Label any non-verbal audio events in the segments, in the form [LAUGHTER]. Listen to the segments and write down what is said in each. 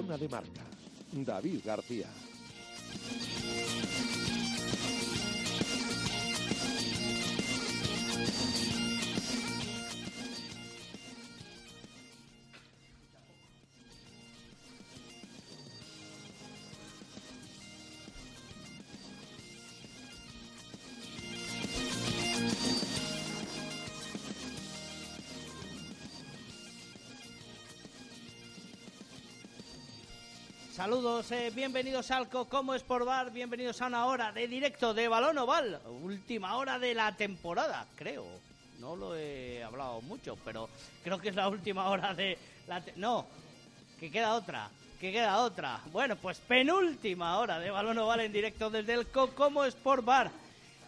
Zona de Marca, David García. Saludos, eh, bienvenidos al Como Sport Bar, bienvenidos a una hora de directo de Balón Oval, última hora de la temporada, creo. No lo he hablado mucho, pero creo que es la última hora de la... no, que queda otra, que queda otra. Bueno, pues penúltima hora de Balón Oval en directo desde el Como Sport Bar.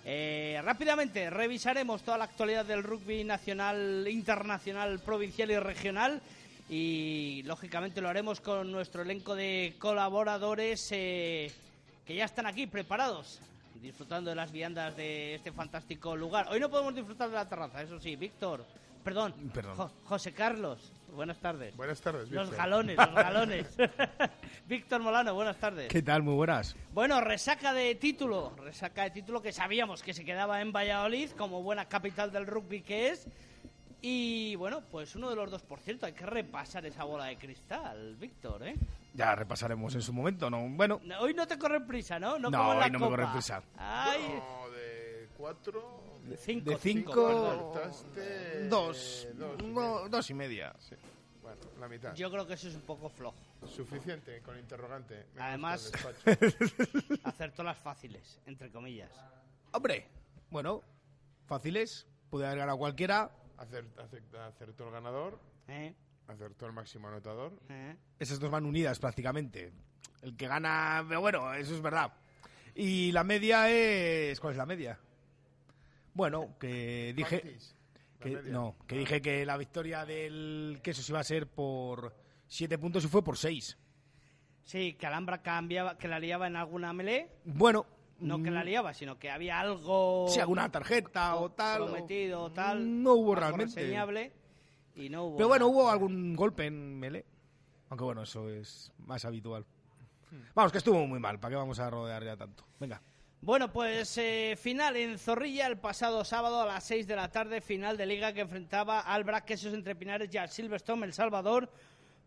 Eh, rápidamente revisaremos toda la actualidad del rugby nacional, internacional, provincial y regional. Y lógicamente lo haremos con nuestro elenco de colaboradores eh, que ya están aquí preparados, disfrutando de las viandas de este fantástico lugar. Hoy no podemos disfrutar de la terraza, eso sí. Víctor, perdón, Perdón. Jo- José Carlos, buenas tardes. Buenas tardes, Los Víctor. galones, los galones. [LAUGHS] Víctor Molano, buenas tardes. ¿Qué tal? Muy buenas. Bueno, resaca de título, resaca de título que sabíamos que se quedaba en Valladolid como buena capital del rugby que es. Y bueno, pues uno de los dos, por cierto, hay que repasar esa bola de cristal, Víctor, ¿eh? Ya repasaremos en su momento, ¿no? Bueno, Hoy no te corre prisa, ¿no? No, como en la hoy no me Copa. corre prisa. Ay, No, de cuatro. de cinco. de cinco, dos, dos no, dos y media. Sí. Bueno, la mitad. Yo creo que eso es un poco flojo. Suficiente con interrogante. Me Además-. [LAUGHS] Acertó las fáciles, entre comillas. Hombre, bueno, fáciles, puede haber ganado cualquiera. Acer- acer- acertó el ganador, ¿Eh? acertó el máximo anotador. ¿Eh? Esas dos van unidas prácticamente. El que gana, pero bueno, eso es verdad. Y la media es... ¿Cuál es la media? Bueno, que dije... Que- media. no, que dije que la victoria del queso se iba a ser por siete puntos y fue por seis. Sí, que Alhambra cambiaba, que la liaba en alguna melee. Bueno, No que la mm, liaba, sino que había algo... si alguna tarjeta o tal. o- prometido o tal. No hubo realmente. y no hubo Pero bueno, nada. hubo algún golpe en Mele. Aunque bueno, eso es más habitual. Vamos, que estuvo muy mal. ¿Para qué vamos a rodear ya tanto? Venga. Bueno, pues eh, final en Zorrilla el pasado sábado a las 6 de la tarde, final de liga que enfrentaba al Brac Quesos Entre Pinares y al Silverstone El Salvador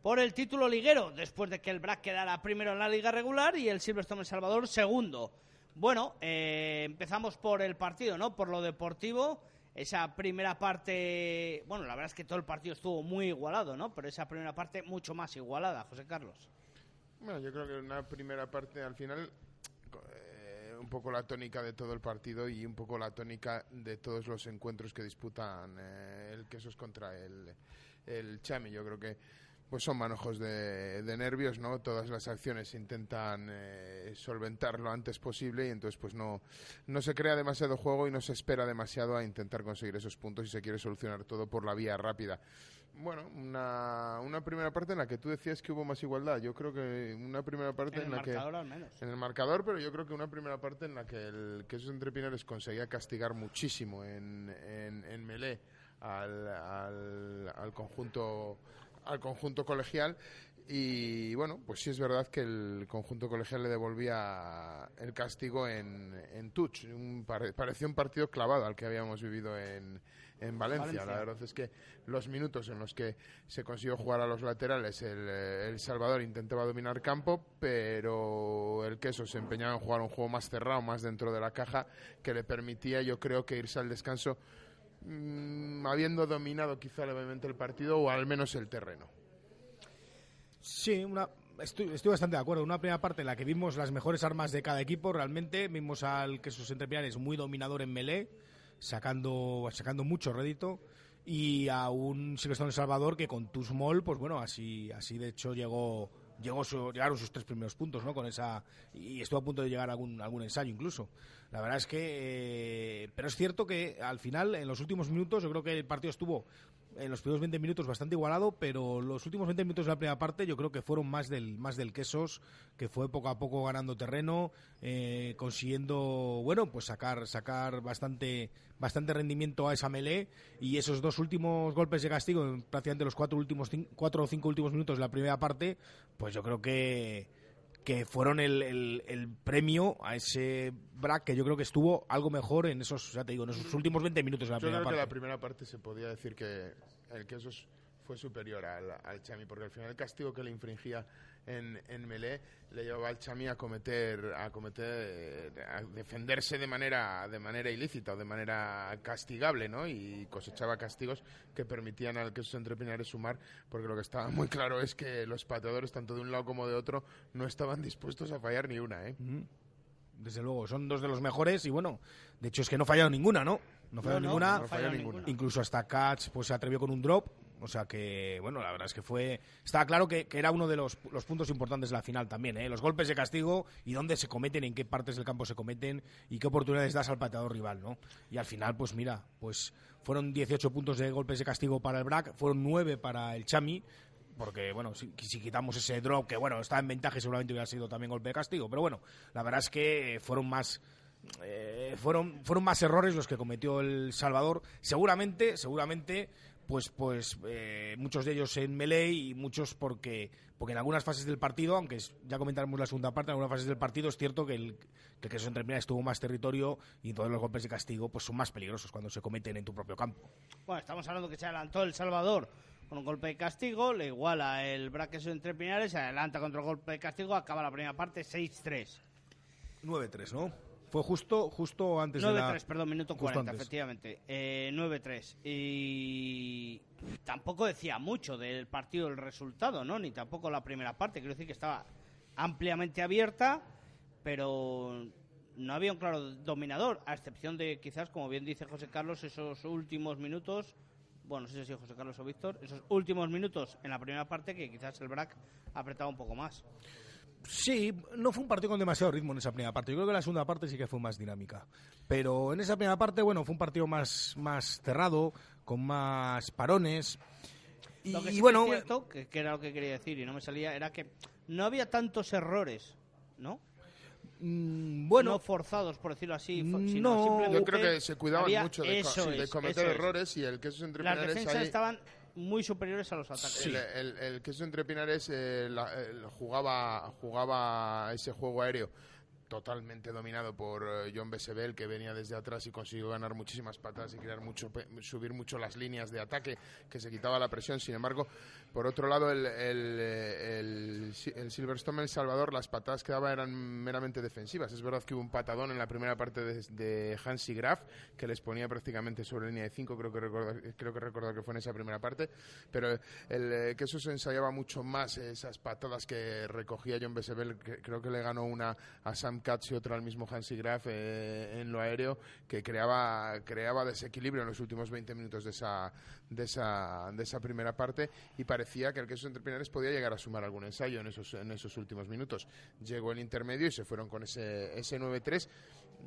por el título liguero, después de que el Brac quedara primero en la liga regular y el Silverstone El Salvador segundo. Bueno, eh, empezamos por el partido, ¿no? Por lo deportivo. Esa primera parte, bueno, la verdad es que todo el partido estuvo muy igualado, ¿no? Pero esa primera parte mucho más igualada, José Carlos. Bueno, yo creo que una primera parte al final, eh, un poco la tónica de todo el partido y un poco la tónica de todos los encuentros que disputan eh, el Quesos contra el, el Chami. Yo creo que pues son manojos de, de nervios, ¿no? Todas las acciones intentan eh, solventar lo antes posible y entonces pues no, no se crea demasiado juego y no se espera demasiado a intentar conseguir esos puntos y se quiere solucionar todo por la vía rápida. Bueno, una, una primera parte en la que tú decías que hubo más igualdad. Yo creo que una primera parte En en, el la que marcador al menos. en el marcador, pero yo creo que una primera parte en la que el Quesos Entre Pinares conseguía castigar muchísimo en, en, en Melé al, al, al conjunto al conjunto colegial y bueno, pues sí es verdad que el conjunto colegial le devolvía el castigo en, en touch. Un, pare- pareció un partido clavado al que habíamos vivido en, en Valencia. Valencia. La verdad es que los minutos en los que se consiguió jugar a los laterales, el, el Salvador intentaba dominar campo, pero el Queso se empeñaba en jugar un juego más cerrado, más dentro de la caja, que le permitía, yo creo, que irse al descanso mm, habiendo dominado quizá levemente el partido o al menos el terreno. Sí, una, estoy, estoy bastante de acuerdo. Una primera parte en la que vimos las mejores armas de cada equipo, realmente vimos al que sus entrepinares muy dominador en melee, sacando, sacando mucho rédito, y a un Silvestre Salvador que con Tusmol, pues bueno, así, así de hecho llegó, llegó su- llegaron sus tres primeros puntos, ¿no? Con esa y estuvo a punto de llegar a algún, algún ensayo incluso. La verdad es que, eh, pero es cierto que al final, en los últimos minutos, yo creo que el partido estuvo en los primeros 20 minutos bastante igualado, pero los últimos 20 minutos de la primera parte yo creo que fueron más del más del Quesos, que fue poco a poco ganando terreno, eh, consiguiendo, bueno, pues sacar sacar bastante bastante rendimiento a esa melee y esos dos últimos golpes de castigo, en prácticamente los cuatro últimos cuatro o cinco últimos minutos de la primera parte, pues yo creo que que fueron el, el- el premio a ese Brack que yo creo que estuvo algo mejor en esos, ya te digo, en esos últimos 20 minutos de la Yo primera creo que parte. la primera parte se podía decir que el Quesos fue superior al, al Chami, porque al final el castigo que le infringía en, en Melé le llevaba al Chami a cometer, a cometer, a defenderse de manera, de manera ilícita o de manera castigable, ¿no? Y cosechaba castigos que permitían al Quesos entre Pinares sumar, porque lo que estaba muy claro es que los pateadores, tanto de un lado como de otro, no estaban dispuestos a fallar ni una, ¿eh? Desde luego, son dos de los mejores y bueno, de hecho es que no fallaron ninguna, ¿no? No fallaron no, ninguna. no fallaron ninguna. Incluso hasta Katz pues se atrevió con un drop. O sea que, bueno, la verdad es que fue. Estaba claro que, era uno de los, los puntos importantes de la final también, ¿eh? Los golpes de castigo y dónde se cometen, en qué partes del campo se cometen y qué oportunidades das al pateador rival, ¿no? Y al final, pues mira, pues fueron 18 puntos de golpes de castigo para el BRAC, fueron 9 para el Chami, porque bueno, si, quitamos ese drop, que bueno, estaba en ventaja seguramente hubiera sido también golpe de castigo, pero bueno, la verdad es que fueron más eh, fueron fueron más errores los que cometió el Salvador, seguramente, seguramente pues pues eh, muchos de ellos en melee y muchos porque porque en algunas fases del partido, aunque es- ya comentaremos la segunda parte, en algunas fases del partido es cierto que el que, que se termina estuvo más territorio y todos los golpes de castigo pues son más peligrosos cuando se cometen en tu propio campo. Bueno, estamos hablando que se adelantó El Salvador con un golpe de castigo, le iguala el Braqueso entre Pinares, se adelanta contra el golpe de castigo, acaba la primera parte 6-3. 9-3, ¿no? Fue justo justo antes de la 9-3, perdón, minuto justo 40, antes. efectivamente. Eh, 9-3. Y tampoco decía mucho del partido el resultado, ¿no? Ni tampoco la primera parte. Quiero decir que estaba ampliamente abierta, pero no había un claro dominador, a excepción de quizás, como bien dice José Carlos, esos últimos minutos. Bueno, no sé si es José Carlos o Víctor, esos últimos minutos en la primera parte que quizás el BRAC apretaba un poco más. Sí, no fue un partido con demasiado ritmo en esa primera parte. Yo creo que la segunda parte sí que fue más dinámica. Pero en esa primera parte, bueno, fue un partido más, más cerrado, con más parones. Y, Lo que sí y que bueno, es cierto, que, que era lo que quería decir y no me salía, era que no había tantos errores, ¿no? mm, bueno, no forzados, por decirlo así, sino No. simplemente Yo creo que se cuidaban mucho de, co- eso sí, de cometer es. errores y el Quesos entre Las defensas ahí- estaban muy superiores a los ataques. El, el, el queso entre Pinares eh, la- el- jugaba, jugaba ese juego aéreo totalmente dominado por eh, John Besebel, que venía desde atrás y consiguió ganar muchísimas patadas y crear mucho, pe- subir mucho las líneas de ataque, que se quitaba la presión. Sin embargo, por otro lado, el, el, el, Si- el Silverstone El Salvador, las patadas que daba eran meramente defensivas. Es verdad que hubo un patadón en la primera parte de, de Hansi Graf, que les ponía prácticamente sobre línea de 5, creo que recordar, creo que recordar que fue en esa primera parte, pero el eh, que eso se ensayaba mucho más, esas patadas que recogía John Besebel, creo que le ganó una a Sam Katz y otra al mismo Hansi Graf eh, en lo aéreo, que creaba, creaba desequilibrio en los últimos 20 minutos de esa, de esa, de esa primera parte y parecía que el queso entre Pinares podía llegar a sumar algún ensayo en esos, en esos últimos minutos. Llegó el intermedio y se fueron con ese, ese 9-3.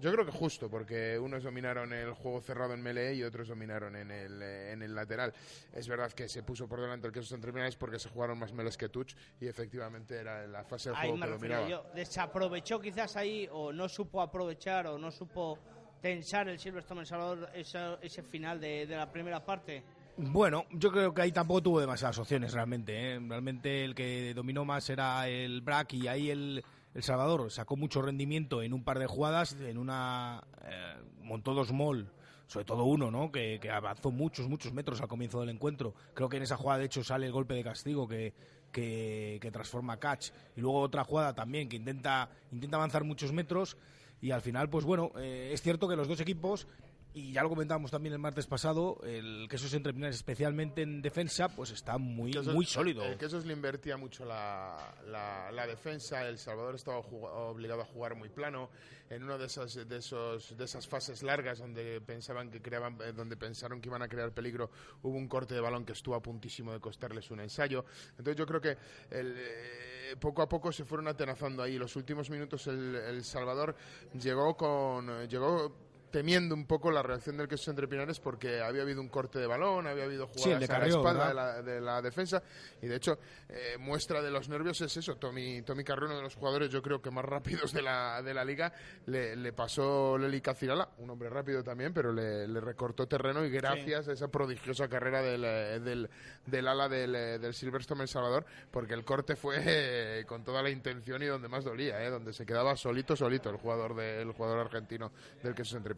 Yo creo que justo, porque unos dominaron el juego cerrado en melee y otros dominaron en el, eh, en el lateral. Es verdad que se puso por delante el queso entre Pinares porque se jugaron más meles que touch y efectivamente era la fase del Ahí juego me que dominaba. yo. Desaprovechó quizás ahí, o no supo aprovechar, o no supo tensar el Silverstone El Salvador esa- ese final de, de la primera parte. Bueno, yo creo que ahí tampoco tuvo demasiadas opciones realmente. ¿eh? Realmente el que dominó más era el Brack y ahí el, el Salvador sacó mucho rendimiento en un par de jugadas, en una eh, montó dos mol, sobre todo uno, ¿no? Que, que avanzó muchos, muchos metros al comienzo del encuentro. Creo que en esa jugada de hecho sale el golpe de castigo que, que, transforma a Catch y luego otra jugada también que intenta intenta avanzar muchos metros y al final pues bueno eh, es cierto que los dos equipos y ya lo comentábamos también el martes pasado, el Quesos Entre Pinares, especialmente en defensa, pues está muy, Quesos- muy sólido. El Quesos le invertía mucho la, la- la defensa. El Salvador estaba obligado a jugar muy plano. En una de esas, de, esos, de esas fases largas donde pensaban que creaban, eh, donde pensaron que iban a crear peligro, hubo un corte de balón que estuvo a puntísimo de costarles un ensayo. Entonces yo creo que el, eh, poco a poco se fueron atenazando ahí. Los últimos minutos el, el Salvador llegó con llegó temiendo un poco la reacción del Quesos Entre Pinares porque había habido un corte de balón, había habido Sí, jugadas de a la espalda de la, de la defensa. Y de hecho eh, muestra de los nervios es eso. Tommy, Tommy Carrió uno de los jugadores yo creo que más rápidos de la, de la liga le, le pasó Leli Cacirala un hombre rápido también pero le, le recortó terreno y gracias a esa prodigiosa carrera del, eh, del, del ala del, eh, del Silverstone El Salvador porque el corte fue eh, con toda la intención y donde más dolía eh, donde se quedaba solito solito el jugador de- el jugador argentino del Quesos Entre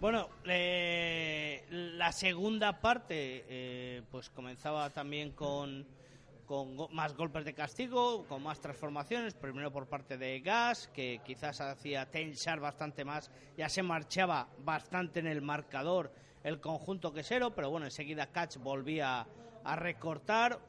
Bueno, eh, la segunda parte eh, pues comenzaba también con, con más golpes de castigo, con más transformaciones, primero por parte de Gas, que quizás hacía tensar bastante más, ya se marchaba bastante en el marcador el conjunto quesero, pero bueno, enseguida Catch volvía a recortar,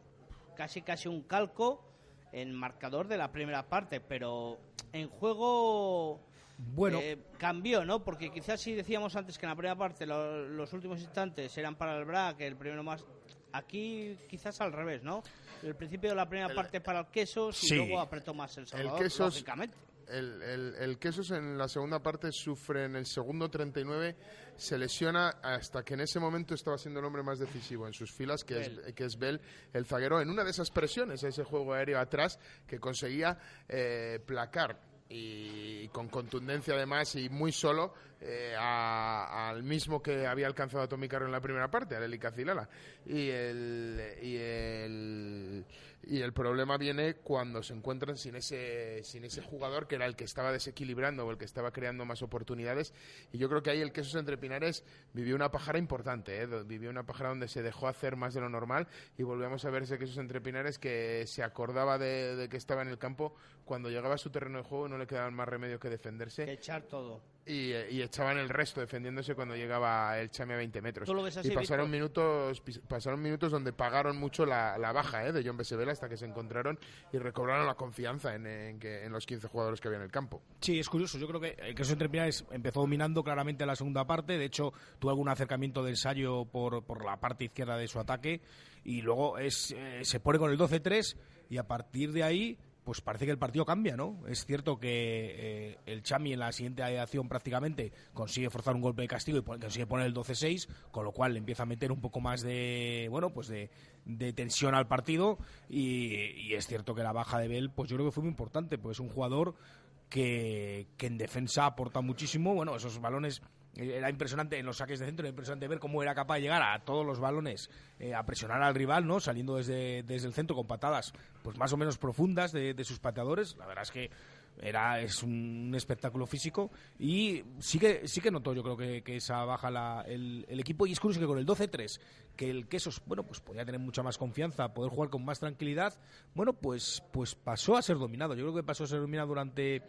casi casi un calco en marcador de la primera parte, pero en juego Bueno. eh, cambió, ¿no? Porque quizás si decíamos antes que en la primera parte lo- los últimos instantes eran para el BRAC, el primero más... Aquí quizás al revés, ¿no? El principio de la primera parte para el Quesos y luego apretó más el Salvador, Quesos- lógicamente. El, el, el Quesos en la segunda parte sufre en el segundo 39, se lesiona hasta que en ese momento estaba siendo el hombre más decisivo en sus filas, que es, que es Bell, el zaguero, en una de esas presiones, ese juego aéreo atrás, que conseguía eh, placar y con contundencia además y muy solo eh, a- al mismo que había alcanzado a Tommy Carro en la primera parte, a Eli Cacilala. Y el, y el y el problema viene cuando se encuentran sin ese sin ese jugador que era el que estaba desequilibrando o el que estaba creando más oportunidades y yo creo que ahí el Quesos Entre Pinares vivió una pájara importante ¿eh? Vivió una pájara donde se dejó hacer más de lo normal y volvíamos a ver ese Quesos Entre Pinares que se acordaba de, de que estaba en el campo cuando llegaba a su terreno de juego no le quedaba más remedio que defenderse Que echar todo. y, eh, y echaban el resto defendiéndose cuando llegaba el Chame a 20 metros. ¿Tú lo ves así, y pasaron Víctor? minutos, pasaron minutos donde pagaron mucho la, la baja eh, de John Besebela hasta que se encontraron y recobraron la confianza en, en que, en los 15 jugadores que había en el campo. Sí, es curioso. Yo creo que el Quesos Entre Pinares empezó dominando claramente la segunda parte. De hecho, tuvo algún acercamiento de ensayo por, por la parte izquierda de su ataque. Y luego es, eh, se pone con el 12-3 y a partir de ahí pues parece que el partido cambia, ¿no? Es cierto que eh, el Chami en la siguiente acción prácticamente consigue forzar un golpe de castigo y consigue poner el 12-6, con lo cual le empieza a meter un poco más de, bueno, pues de, tensión al partido y, es cierto que la baja de Bell, pues yo creo que fue muy importante, pues es un jugador que, que en defensa aporta muchísimo, bueno, esos balones era impresionante en los saques de centro, era impresionante ver cómo era capaz de llegar a todos los balones eh, a presionar al rival, ¿no? Saliendo desde, desde el centro con patadas pues más o menos profundas de, de sus pateadores. La verdad es que era es un espectáculo físico y sí que sí que notó yo creo que, que esa baja la, el, el equipo y es curioso que con el 12-3 que el quesos bueno pues podía tener mucha más confianza poder jugar con más tranquilidad bueno pues pues pasó a ser dominado yo creo que pasó a ser dominado durante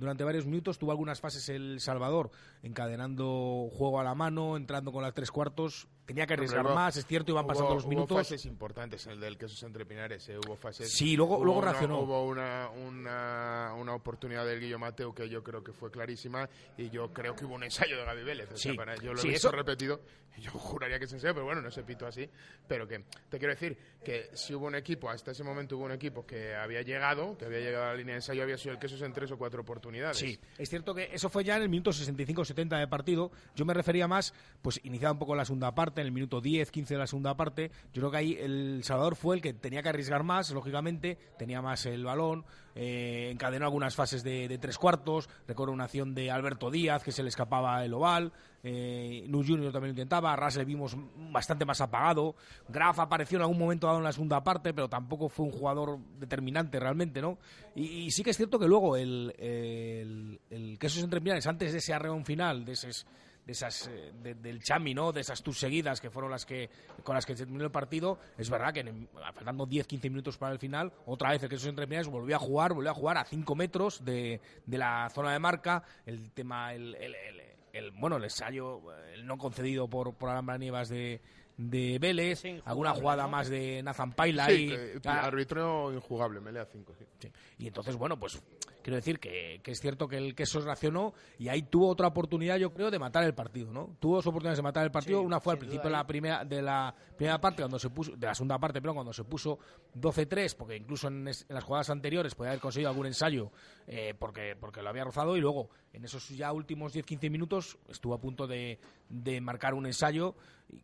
durante varios minutos tuvo algunas fases el Salvador encadenando juego a la mano entrando con las tres cuartos tenía que arriesgar hubo- más es cierto iban pasando hubo- los Hubo minutos fases importantes en el del Quesos Entre Pinares, eh, hubo fases... Sí, luego- hubo luego una- reaccionó. Hubo una, una, una oportunidad del Guillo Mateo que yo creo que fue clarísima y yo creo que hubo un ensayo de Gaby Vélez. o sea, Sí. para- yo lo Sí, he visto eso- repetido, yo [LAUGHS] juraría que es ensayo, pero bueno, no se pito así. Pero que te quiero decir que si hubo un equipo, hasta ese momento hubo un equipo que había llegado, que había llegado a la línea de ensayo, había sido el Quesos en tres o cuatro oportunidades. Sí, es cierto que eso fue ya en el minuto 65-70 de partido. Yo me refería más, pues iniciaba un poco la segunda parte, en el minuto 10, 15 de la segunda parte. Yo creo que ahí el Salvador fue el que tenía que arriesgar más, lógicamente, tenía más el balón, eh, encadenó algunas fases de, tres cuartos, recuerdo una acción de Alberto Díaz que se le escapaba el oval, Eh, Junior también lo intentaba, Ras le vimos bastante más apagado. Graf apareció en algún momento dado en la segunda parte, pero tampoco fue un jugador determinante realmente, ¿no? Y, sí que es cierto que luego el, el, el que esos entrepinares, antes de ese arreón final, de esos de esas eh, de- del Chami, ¿no? De esas tus seguidas que fueron las que con las que se terminó el partido, es verdad que en- faltando 10-15 minutos para el final, otra vez el que esos entrepinares volvió a jugar, volvió a jugar a 5 metros de, de la zona de marca, el tema el, el- el- el- bueno, el ensayo el no concedido por por Alhambra Nievas de de Vélez, Sí, alguna jugada ¿no? más de Nathan Paila Sí, que- Ah, árbitro injugable, melea 5. Sí. Sí. Y entonces, bueno, pues quiero decir que, que es cierto que el queso reaccionó y ahí tuvo otra oportunidad, yo creo, de matar el partido, ¿no? Tuvo dos oportunidades de matar el partido. Sí, Una fue al principio de la primera de la primera parte cuando se puso de la segunda parte, pero cuando se puso 12-3, porque incluso en, es- en las jugadas anteriores podía haber conseguido algún ensayo eh, porque porque lo había rozado y luego en esos ya últimos 10-15 minutos estuvo a punto de, de marcar un ensayo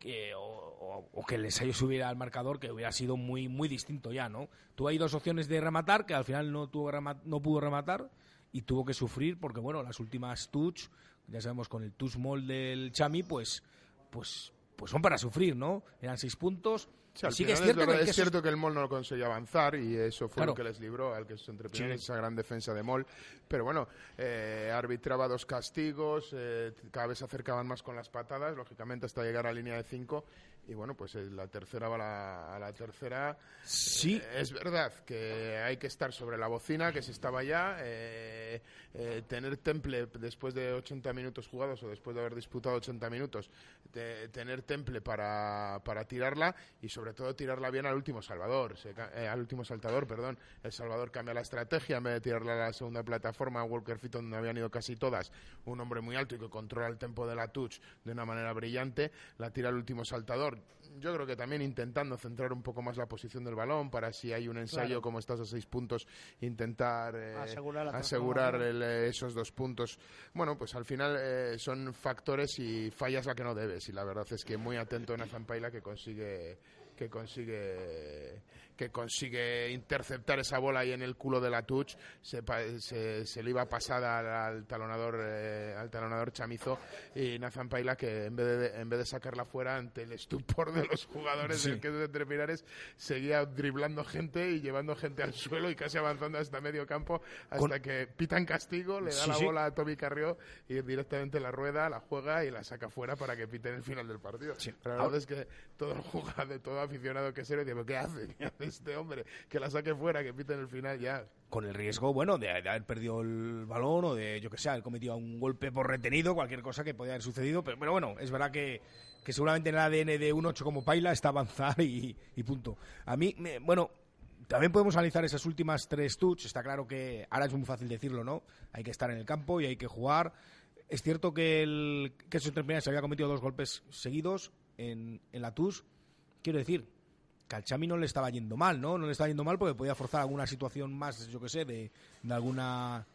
que, o, o- o que el ensayo subiera al marcador que hubiera sido muy muy distinto ya, ¿no? Tuvo ahí dos opciones de rematar que al final no tuvo no pudo rematar y tuvo que sufrir porque bueno, las últimas touch, ya sabemos con el touch mall del Chami, pues pues pues son para sufrir, ¿no? Eran seis puntos. Sí, al sí que es final cierto que el es cierto que el Mol no conseguía avanzar y eso fue Claro. lo que les libró al que se entrepinaron Sí. esa gran defensa de Mol. Pero bueno, eh, arbitraba dos castigos, eh, cada vez se acercaban más con las patadas, lógicamente hasta llegar a línea de cinco. Y bueno, pues la tercera va a la, a la tercera. Sí, Eh, es verdad que hay que estar sobre la bocina, que se estaba ya. eh, eh, tener temple después de 80 minutos jugados o después de haber disputado 80 minutos, de- tener temple para, para tirarla y sobre todo tirarla bien al último salvador, se al último saltador, perdón. El salvador cambia la estrategia, en vez de tirarla a la segunda plataforma, a Walker Fitton, donde habían ido casi todas, un hombre muy alto y que controla el tempo de la touch de una manera brillante, la tira al último saltador. Yo creo que también intentando centrar un poco más la posición del balón para si hay un ensayo Claro. como estás a seis puntos, intentar eh, Asegurar asegurar el, eh, esos dos puntos. Bueno, pues al final eh, son factores y fallas la que no debes. Y la verdad es que muy atento en Paila que consigue que consigue que consigue interceptar esa bola ahí en el culo de la touch se, se, se le iba pasada al, al talonador eh, al talonador chamizo y Nathan Paila que en vez de en vez de sacarla fuera ante el estupor de los jugadores Sí. del que de Pinares seguía driblando gente y llevando gente al suelo y casi avanzando hasta medio campo hasta Con- que pitan castigo le da Sí, la sí. bola a Toby Carrió y directamente la rueda la juega y la saca fuera para que piten el final del partido pero la verdad es que todo el jugador todo aficionado que serio dice ¿qué hace? ¿qué hace este hombre? que la saque fuera que piten el final ya con el riesgo, bueno, de, de haber perdido el balón o de, yo que sé, haber cometido un golpe por retenido, cualquier cosa que podía haber sucedido. Pero, pero bueno, es verdad que, que seguramente en el ADN de un 8 como Paila está avanzar y, y punto. A mí, me- bueno, también podemos analizar esas últimas tres touch. Está claro que ahora es muy fácil decirlo, ¿no? Hay que estar en el campo y hay que jugar. Es cierto que el que se había cometido dos golpes seguidos en, en la touch. Quiero decir, que al Chami no le estaba yendo mal, ¿no? No le estaba yendo mal porque podía forzar alguna situación más, yo que sé, de, de alguna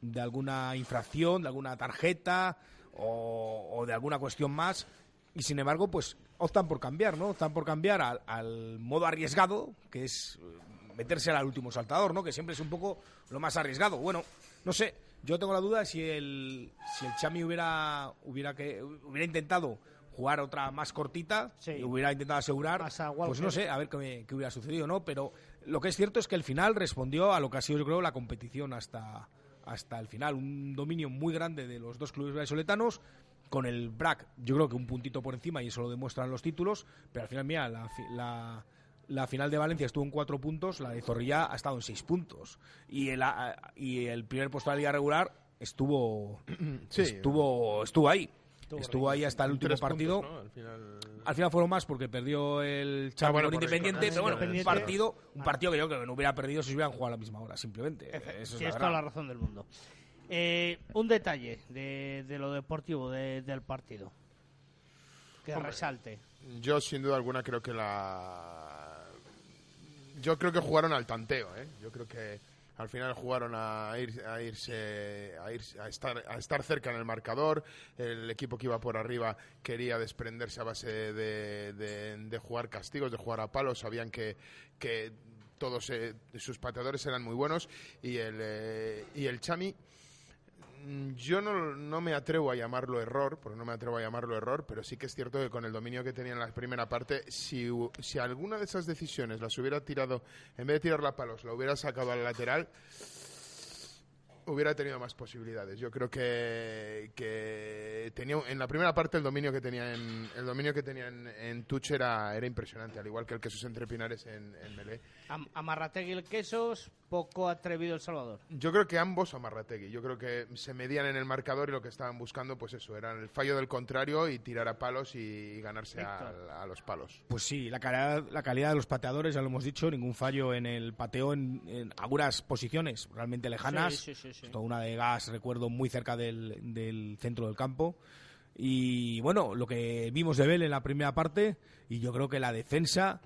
de alguna infracción, de alguna tarjeta o, o de alguna cuestión más. Y sin embargo, pues optan por cambiar, ¿no? Optan por cambiar al, al modo arriesgado, que es eh, meterse al último saltador, ¿no? Que siempre es un poco lo más arriesgado. Bueno, no sé, yo tengo la duda si el, si el Chami hubiera, hubiera, que, hubiera intentado jugar otra más cortita, Sí. y hubiera intentado asegurar, pues no sé, a ver qué, qué hubiera sucedido, ¿no? Pero lo que es cierto es que el final respondió a lo que ha sido, yo creo, la competición hasta, hasta el final. Un dominio muy grande de los dos clubes vallisoletanos, con el BRAC, yo creo que un puntito por encima, y eso lo demuestran los títulos, pero al final, mira, la, la, la final de Valencia estuvo en cuatro puntos, la de Zorrilla ha estado en seis puntos. Y el, a- y el primer puesto de la liga regular estuvo, Sí. estuvo, estuvo ahí. Estuvo Estuvo ahí hasta el último partido. puntos, ¿no? Al final... Al final fueron más porque perdió el Chaco Ah, bueno, con por Independiente, pero bueno, Independiente. un partido, un partido que yo creo que no hubiera perdido si se hubieran jugado a la misma hora, simplemente. Eso es Tienes la toda la verdad. razón del mundo. Eh, un detalle de, de lo deportivo de- del partido. Que Hombre. resalte. Yo sin duda alguna creo que la yo creo que jugaron al tanteo, ¿eh? Yo creo que al final jugaron a, ir, a irse a, irse- a estar a estar cerca en el marcador. El equipo que iba por arriba quería desprenderse a base de, de- jugar castigos, de jugar a palos. Sabían que, que todos eh, sus pateadores eran muy buenos y el eh, y el Chami Yo no, no me atrevo a llamarlo error, porque no me atrevo a llamarlo error, pero sí que es cierto que con el dominio que tenía en la primera parte, si, si alguna de esas decisiones las hubiera tirado, en vez de tirarla a palos, la hubiera sacado al lateral, hubiera tenido más posibilidades. Yo creo que, que tenía en la primera parte el dominio que tenía en el dominio que tenía en, en Tuch era, era impresionante, al igual que el que sus entre Pinares en, en Melé. Am- Amarrategui el Quesos, poco atrevido El Salvador. Yo creo que ambos Amarrategui. Yo creo que se medían en el marcador y lo que estaban buscando, pues eso, era el fallo del contrario y tirar a palos y ganarse a los palos. Pues sí, la calidad, la calidad de los pateadores, ya lo hemos dicho, ningún fallo en el pateo en, en algunas posiciones realmente lejanas. Sí, sí, sí, sí. Toda una de gas, recuerdo, muy cerca del, del centro del campo. Y bueno, lo que vimos de Bell en la primera parte, y yo creo que la defensa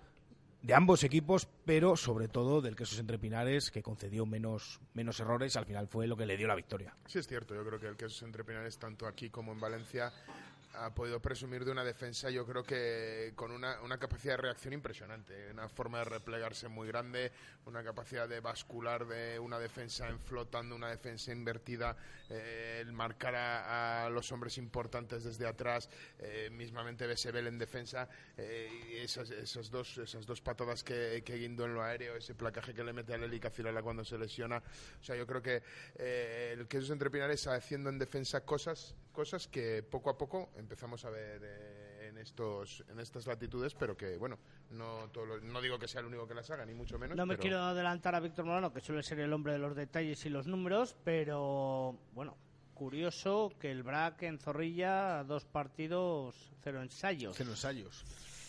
de ambos equipos, pero sobre todo del Quesos Entre Pinares, que concedió menos, menos errores, al final fue lo que le dio la victoria. Sí, es cierto. Yo creo que el que esos entre Pinares, tanto aquí como en Valencia, ha podido presumir de una defensa, yo creo que con una, una capacidad de reacción impresionante, una forma de replegarse muy grande, una capacidad de bascular de una defensa en flotando, una defensa invertida, eh, el marcar a, los hombres importantes desde atrás, eh, mismamente Besebel en defensa, eh, esas, esas, dos, esas dos patadas que, que guindó en lo aéreo, ese placaje que le mete a Leli Cacirala cuando se lesiona. O sea, yo creo que eh, el Quesos Entre Pinares haciendo en defensa cosas, cosas que poco a poco empezamos a ver eh, en estos en estas latitudes, pero que, bueno, no, todo lo- no digo que sea el único que las haga, ni mucho menos. No me pero- quiero adelantar a Víctor Morano, que suele ser el hombre de los detalles y los números, pero bueno, curioso que el BRAC en Zorrilla, dos partidos, cero ensayos. Cero ensayos.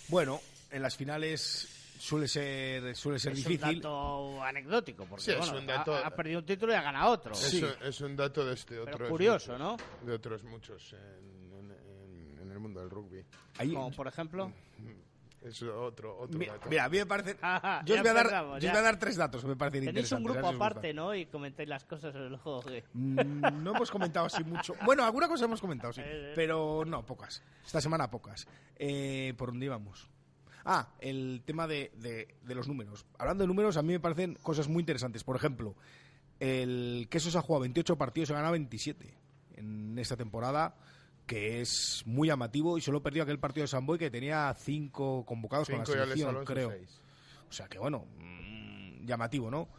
Bueno, en las finales suele ser, suele ser es difícil. un dato anecdótico, porque Sí, es bueno, un dato- ha, ha perdido un título y ha ganado otro. Es, un, es un dato de este Pero otro. curioso, ¿no? De otros muchos en, en- en- en el mundo del rugby. Ahí- Como por ejemplo. [LAUGHS] Es otro, otro Mi- dato. Mira, a mí me parece. [LAUGHS] Ajá, yo, os voy a dar, yo os voy a dar tres datos que me parecen Tenéis un interesantes. grupo aparte. ¿no? Y comentáis las cosas sobre el juego. Mm, No hemos comentado así mucho. Bueno, alguna cosa hemos comentado, sí. [LAUGHS] Eh, eh. Pero no, pocas. Esta semana pocas. Eh, ¿Por dónde íbamos? Ah, el tema de, de- de los números. Hablando de números, a mí me parecen cosas muy interesantes. Por ejemplo, el Quesos ha jugado 28 partidos y ha ganado 27 en esta temporada, que es muy llamativo. Y solo perdió aquel partido de San Boy que tenía 5 convocados con Cinco la selección, creo. seis. O sea que bueno, mm, llamativo, ¿no?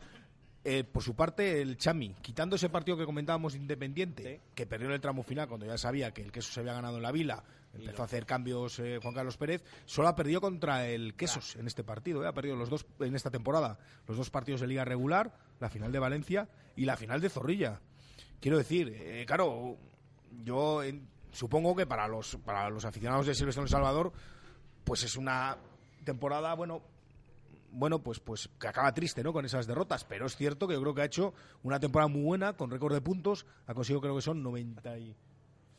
Eh, por su parte, el Chami, quitando ese partido que comentábamos de Independiente, que perdió en el tramo final cuando ya sabía que el queso se había ganado en la vila, empezó a hacer cambios eh, Juan Carlos Pérez, solo ha perdido contra el Quesos en este partido, ¿eh? ha perdido los dos en esta temporada, los dos partidos de liga regular, la final de Valencia y la final de Zorrilla. Quiero decir, eh, claro, yo supongo que para los para los aficionados de Silvestre El Salvador, pues es una temporada, bueno, bueno, pues, pues que acaba triste, ¿no? Con esas derrotas. Pero es cierto que yo creo que ha hecho una temporada muy buena, con récord de puntos. Ha conseguido, creo que son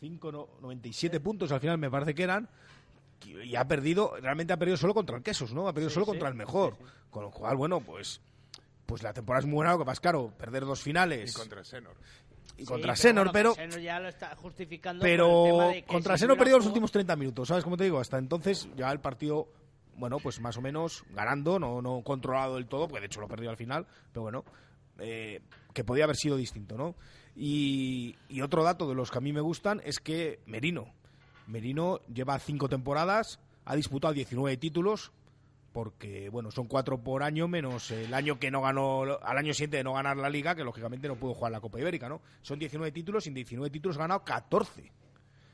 95, no, 97 puntos al final, me parece que eran. Y ha perdido, realmente ha perdido solo contra el Quesos, ¿no? Ha perdido Sí, solo sí, contra el mejor. sí, sí. Con lo cual, bueno, pues, pues la temporada es muy buena. Lo que pasa es, claro, perder dos finales Y contra Senor. y Sí, contra pero Senor, bueno, pero. que Senor ya lo está justificando. por el Pero tema de que contra si Seno hubiera perdido los últimos 30 minutos, ¿sabes cómo te digo? Hasta entonces ya el partido, bueno, pues más o menos ganando, no, no controlado del todo, porque de hecho lo perdió al final, pero bueno, eh, que podía haber sido distinto, ¿no? Y, otro dato de los que a mí me gustan es que Merino, Merino lleva cinco temporadas, ha disputado 19 títulos, porque bueno, son cuatro por año menos el año que no ganó, al año siguiente de no ganar la liga, que lógicamente no pudo jugar la Copa Ibérica, ¿no? Son 19 títulos en 19 títulos ha ganado 14.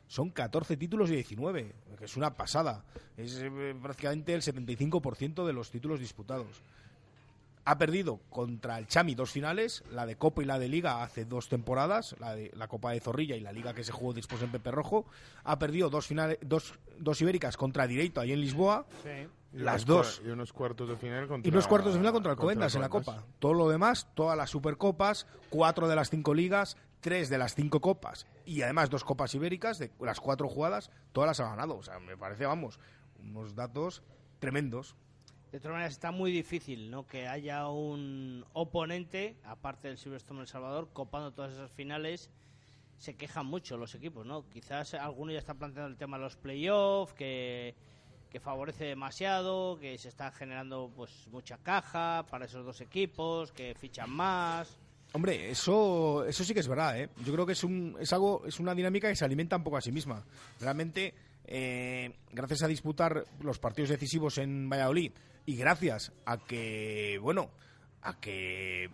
Son 14 títulos y 19, que es una pasada. Es eh, prácticamente el 75% de los títulos disputados. Ha perdido contra el Chami dos finales, la de Copa y la de Liga hace dos temporadas, la de la Copa de Zorrilla y la Liga que se jugó después en Pepe Rojo. Ha perdido dos finales, dos, dos ibéricas contra Direito ahí en Lisboa. Sí. Las dos. Y unos cuartos de final contra... Y unos cuartos de final contra el contra Covendas en la. Copa. Todo lo demás, todas las Supercopas, cuatro de las cinco ligas, tres de las cinco copas y además dos Copas Ibéricas, de las cuatro jugadas, todas las ha ganado. O sea, me parece, vamos, unos datos tremendos. De todas maneras, está muy difícil ¿no? que haya un oponente, aparte del Silverstone El Salvador, copando todas esas finales. Se quejan mucho los equipos, ¿no? Quizás alguno ya está planteando el tema de los playoffs, que, que favorece demasiado, que se está generando pues mucha caja para esos dos equipos, que fichan más. Hombre, eso, eso sí que es verdad, ¿eh? Yo creo que es, un, es algo, es una dinámica que se alimenta un poco a sí misma. Realmente, eh, gracias a disputar los partidos decisivos en Valladolid y gracias a que, bueno, a que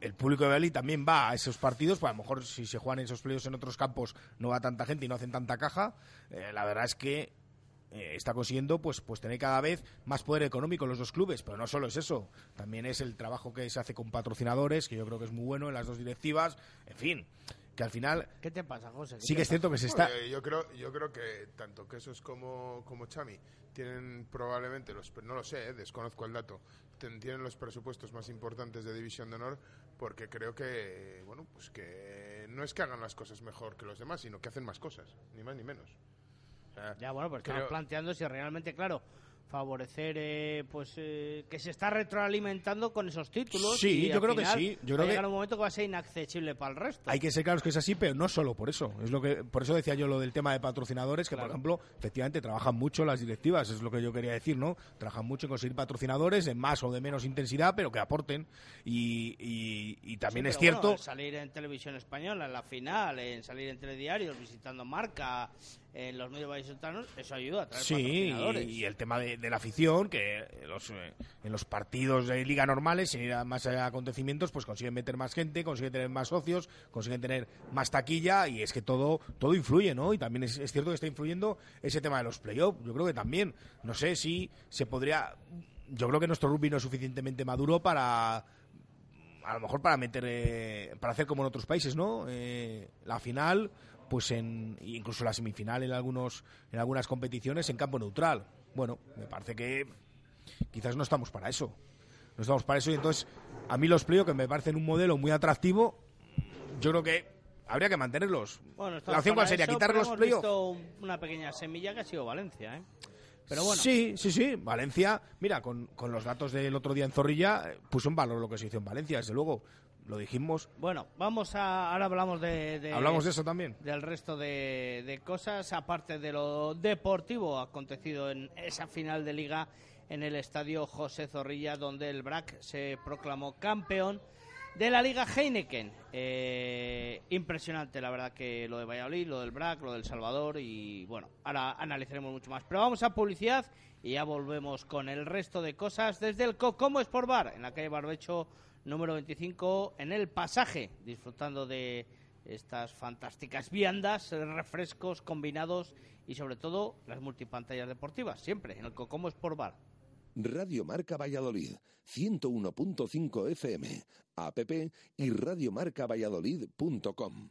el público de Valladolid también va a esos partidos, pues a lo mejor si se juegan esos playoffs en otros campos no va tanta gente y no hacen tanta caja, eh, la verdad es que eh, está consiguiendo pues, pues tener cada vez más poder económico los dos clubes, pero no solo es eso, también es el trabajo que se hace con patrocinadores, que yo creo que es muy bueno en las dos directivas, en fin, que al final ¿Qué te pasa, José? ¿Qué sí que es cierto que se está... Yo creo, yo creo que tanto Quesos como, como Chami tienen probablemente los, no lo sé, eh, desconozco el dato, ten- tienen los presupuestos más importantes de División de Honor porque creo que, bueno, pues que no es que hagan las cosas mejor que los demás, sino que hacen más cosas, ni más ni menos. O sea, Ya, bueno, pues estamos creo- planteando si realmente, claro, favorecer, eh, pues, eh, que se está retroalimentando con esos títulos. Sí, y yo al creo que sí, yo creo que- llegar un momento que va a ser inaccesible para el resto. Hay que ser claros que es así, pero no solo por eso. Es lo que, por eso decía yo lo del tema de patrocinadores, que Claro. por ejemplo, efectivamente trabajan mucho las directivas, es lo que yo quería decir, ¿no? Trabajan mucho en conseguir patrocinadores de más o de menos intensidad, pero que aporten. Y, y- y también Sí, es cierto. bueno, en salir en televisión española en la final, en salir en telediarios, visitando marca, en los medios vallisoletanos, eso ayuda a traer Sí, patrocinadores. y, y el tema de, de la afición, que los, eh, en los partidos de liga normales, sin ir a más acontecimientos, pues consiguen meter más gente, consiguen tener más socios, consiguen tener más taquilla, y es que todo, todo influye, ¿no? Y también es, es cierto que está influyendo ese tema de los playoffs. Yo creo que también, no sé si se podría. Yo creo que nuestro rugby no es suficientemente maduro para a lo mejor para meter eh, para hacer como en otros países no Eh, la final pues en incluso la semifinal en algunos en algunas competiciones en campo neutral bueno me parece que quizás no estamos para eso no estamos para eso y entonces a mí los playoffs que me parecen un modelo muy atractivo yo creo que habría que mantenerlos Bueno, la opción cuál sería quitar los playoffs una pequeña semilla que ha sido Valencia, ¿eh? Pero bueno, Sí, sí, sí. Valencia, mira, con, con los datos del otro día en Zorrilla, eh, puso en valor lo que se hizo en Valencia, desde luego. Lo dijimos. bueno, vamos a... Ahora hablamos de... de- Hablamos de eso también. del resto de, de cosas, aparte de lo deportivo acontecido en esa final de liga en el estadio José Zorrilla, donde el BRAC se proclamó campeón de la liga Heineken. Eh, impresionante, la verdad, que lo de Valladolid, lo del BRAC, lo del Salvador y bueno, ahora analizaremos mucho más. Pero vamos a publicidad y ya volvemos con el resto de cosas desde el Cocomo Sport Bar, en la calle Barbecho número 25, en el pasaje, disfrutando de estas fantásticas viandas, refrescos combinados y sobre todo las multipantallas deportivas, siempre en el Cocomo Sport Bar. Radio Marca Valladolid, 101.5 FM, app y radiomarcavalladolid.com.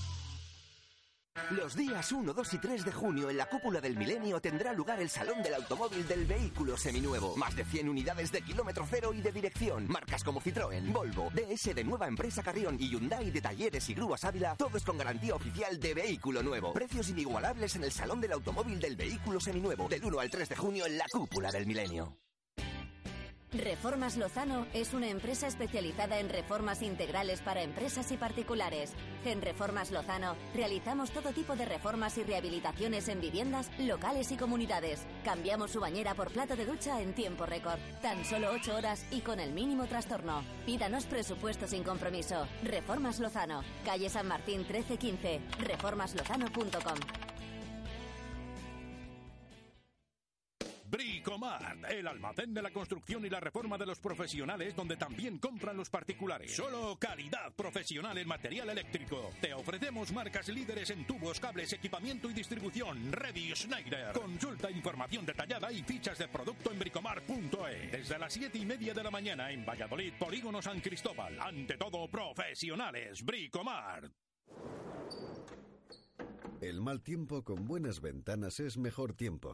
Los días 1, 2 y 3 de junio en la cúpula del milenio tendrá lugar el Salón del Automóvil del Vehículo Seminuevo. Más de 100 unidades de kilómetro cero y de dirección. Marcas como Citroën, Volvo, DS de Nueva Empresa Carrión y Hyundai de Talleres y Grúas Ávila, todos con garantía oficial de vehículo nuevo. Precios inigualables en el Salón del Automóvil del Vehículo Seminuevo. Del 1 al 3 de junio en la cúpula del milenio. Reformas Lozano es una empresa especializada en reformas integrales para empresas y particulares. En Reformas Lozano realizamos todo tipo de reformas y rehabilitaciones en viviendas, locales y comunidades. Cambiamos su bañera por plato de ducha en tiempo récord. Tan solo 8 horas y con el mínimo trastorno. Pídanos presupuesto sin compromiso. Reformas Lozano, calle San Martín 1315, reformaslozano.com. Bricomart, el almacén de la construcción y la reforma de los profesionales donde también compran los particulares. Solo calidad profesional en material eléctrico. Te ofrecemos marcas líderes en tubos, cables, equipamiento y distribución. Ready Schneider. Consulta información detallada y fichas de producto en bricomart.es. Desde las 7 y media de la mañana en Valladolid, Polígono San Cristóbal. Ante todo, profesionales. Bricomart. El mal tiempo con buenas ventanas es mejor tiempo.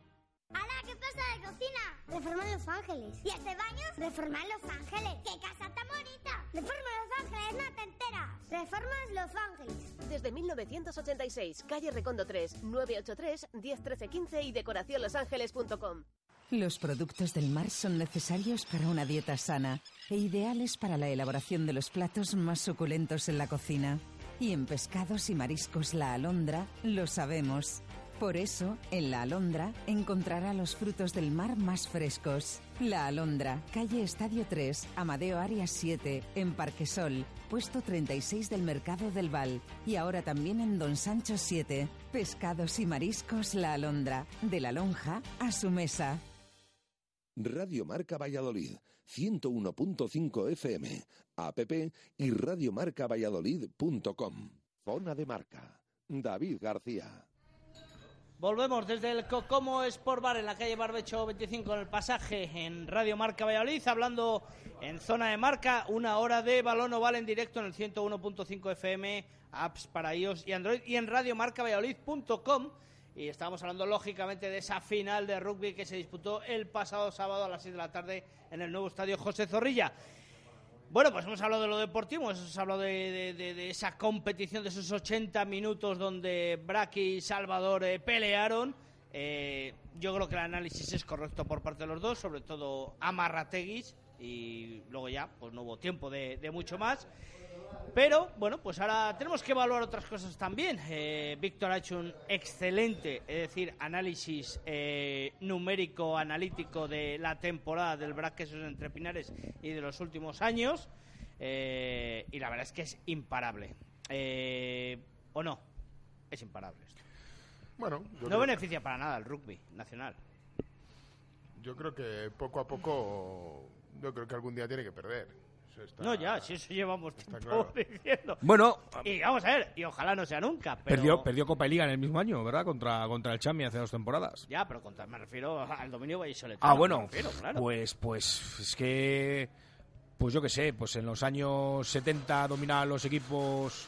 ¡Hala! ¿Qué pasa de cocina? Reforma Los Ángeles. ¿Y este baño? Reforma Los Ángeles. ¡Qué casa tan bonita! Reforma Los Ángeles, no te enteras. Reformas Los Ángeles. Desde 1986, calle Recondo 3, 983 101315 y decoracionlosangeles.com. Los productos del mar son necesarios para una dieta sana e ideales para la elaboración de los platos más suculentos en la cocina. Y en pescados y mariscos La Alondra lo sabemos. Por eso, en La Alondra encontrará los frutos del mar más frescos. La Alondra, calle Estadio 3, Amadeo Arias 7, en Parquesol, puesto 36 del Mercado del Val. Y ahora también en Don Sancho 7. Pescados y mariscos La Alondra, de la lonja a su mesa. Radio Marca Valladolid, 101.5 FM, app y radiomarcavalladolid.com. Zona de marca. David García. Volvemos desde el Cocomo Sport Bar en la calle Barbecho 25 en el pasaje en Radio Marca Valladolid, hablando en zona de marca, una hora de balón oval en directo en el 101.5 FM, apps para iOS y Android y en radiomarcavalladolid.com. Y estábamos hablando lógicamente de esa final de rugby que se disputó el pasado sábado a las 6 de la tarde en el nuevo estadio José Zorrilla. Bueno, pues hemos hablado de lo deportivo, hemos hablado de, esa competición, de esos 80 minutos donde Braki y Salvador eh, pelearon. Eh, yo creo que el análisis es correcto por parte de los dos, sobre todo Amarrateguis, y luego ya pues no hubo tiempo de mucho más. Pero bueno, pues ahora tenemos que evaluar otras cosas también. Eh, Víctor ha hecho un excelente, es decir, análisis eh, numérico, analítico de la temporada del Brac Quesos entre Pinares y de los últimos años. Eh, y la verdad es que es imparable. Eh, ¿O no? Es imparable esto. Bueno, yo No beneficia para nada el rugby nacional. Yo creo que poco a poco, yo creo que algún día tiene que perder. Está- No, ya, si eso llevamos tiempo claro. diciendo. Bueno, Y vamos a ver, y ojalá no sea nunca. Pero... Perdió, perdió Copa y Liga en el mismo año, ¿verdad? Contra, contra el Chami hace dos temporadas. Ya, pero contra, me refiero al dominio vallisoletano. Ah, bueno, me refiero, claro. pues, pues es que, pues yo qué sé, pues en los años 70 dominaban los equipos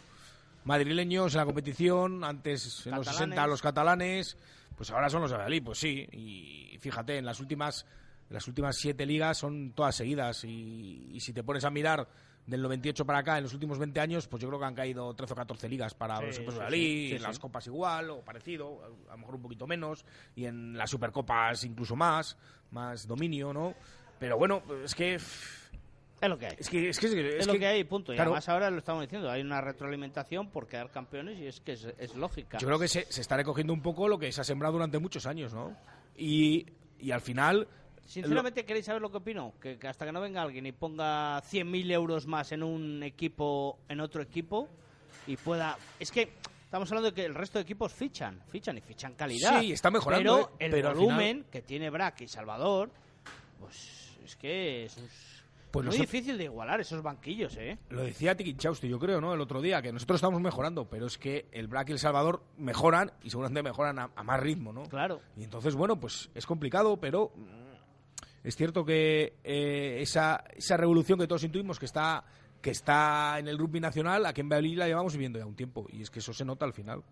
madrileños en la competición, antes en los Catalanes. 60 los catalanes, pues ahora son los de Valladolid, pues sí, y fíjate, en las últimas, las últimas siete ligas son todas seguidas y, y si te pones a mirar del 98 para acá, en los últimos 20 años, pues yo creo que han caído 13 o 14 ligas para Sí, los equipos sí, de Valladolid, sí, sí, en las copas igual o parecido, a lo mejor un poquito menos, y en las supercopas incluso más, más dominio, ¿no? Pero bueno, es que... Es lo que hay. Es que es, que, es, Es, lo que hay, punto. Y claro, además ahora lo estamos diciendo, hay una retroalimentación por quedar campeones y es que es, es lógica. Yo creo que se, se está recogiendo un poco lo que se ha sembrado durante muchos años, ¿no? Y, y al final... Sinceramente, ¿queréis saber lo que opino? Que, que hasta que no venga alguien y ponga 100.000 euros más en un equipo, en otro equipo, y pueda... Es que estamos hablando de que el resto de equipos fichan, fichan y fichan calidad. Sí, está mejorando, Pero ¿eh? el Pero volumen final- que tiene Brack y Salvador, pues es que es Pues muy nosotros- difícil de igualar esos banquillos, ¿eh? Lo decía Tiki Chausti, yo creo, ¿no? El otro día, que nosotros estamos mejorando, pero es que el Black y el Salvador mejoran y seguramente mejoran a, a más ritmo, ¿no? Claro. Y entonces, bueno, pues es complicado, pero mm, es cierto que eh, esa, esa revolución que todos intuimos que está que está en el rugby nacional, aquí en Valladolid la llevamos viviendo ya un tiempo. Y es que eso se nota al final.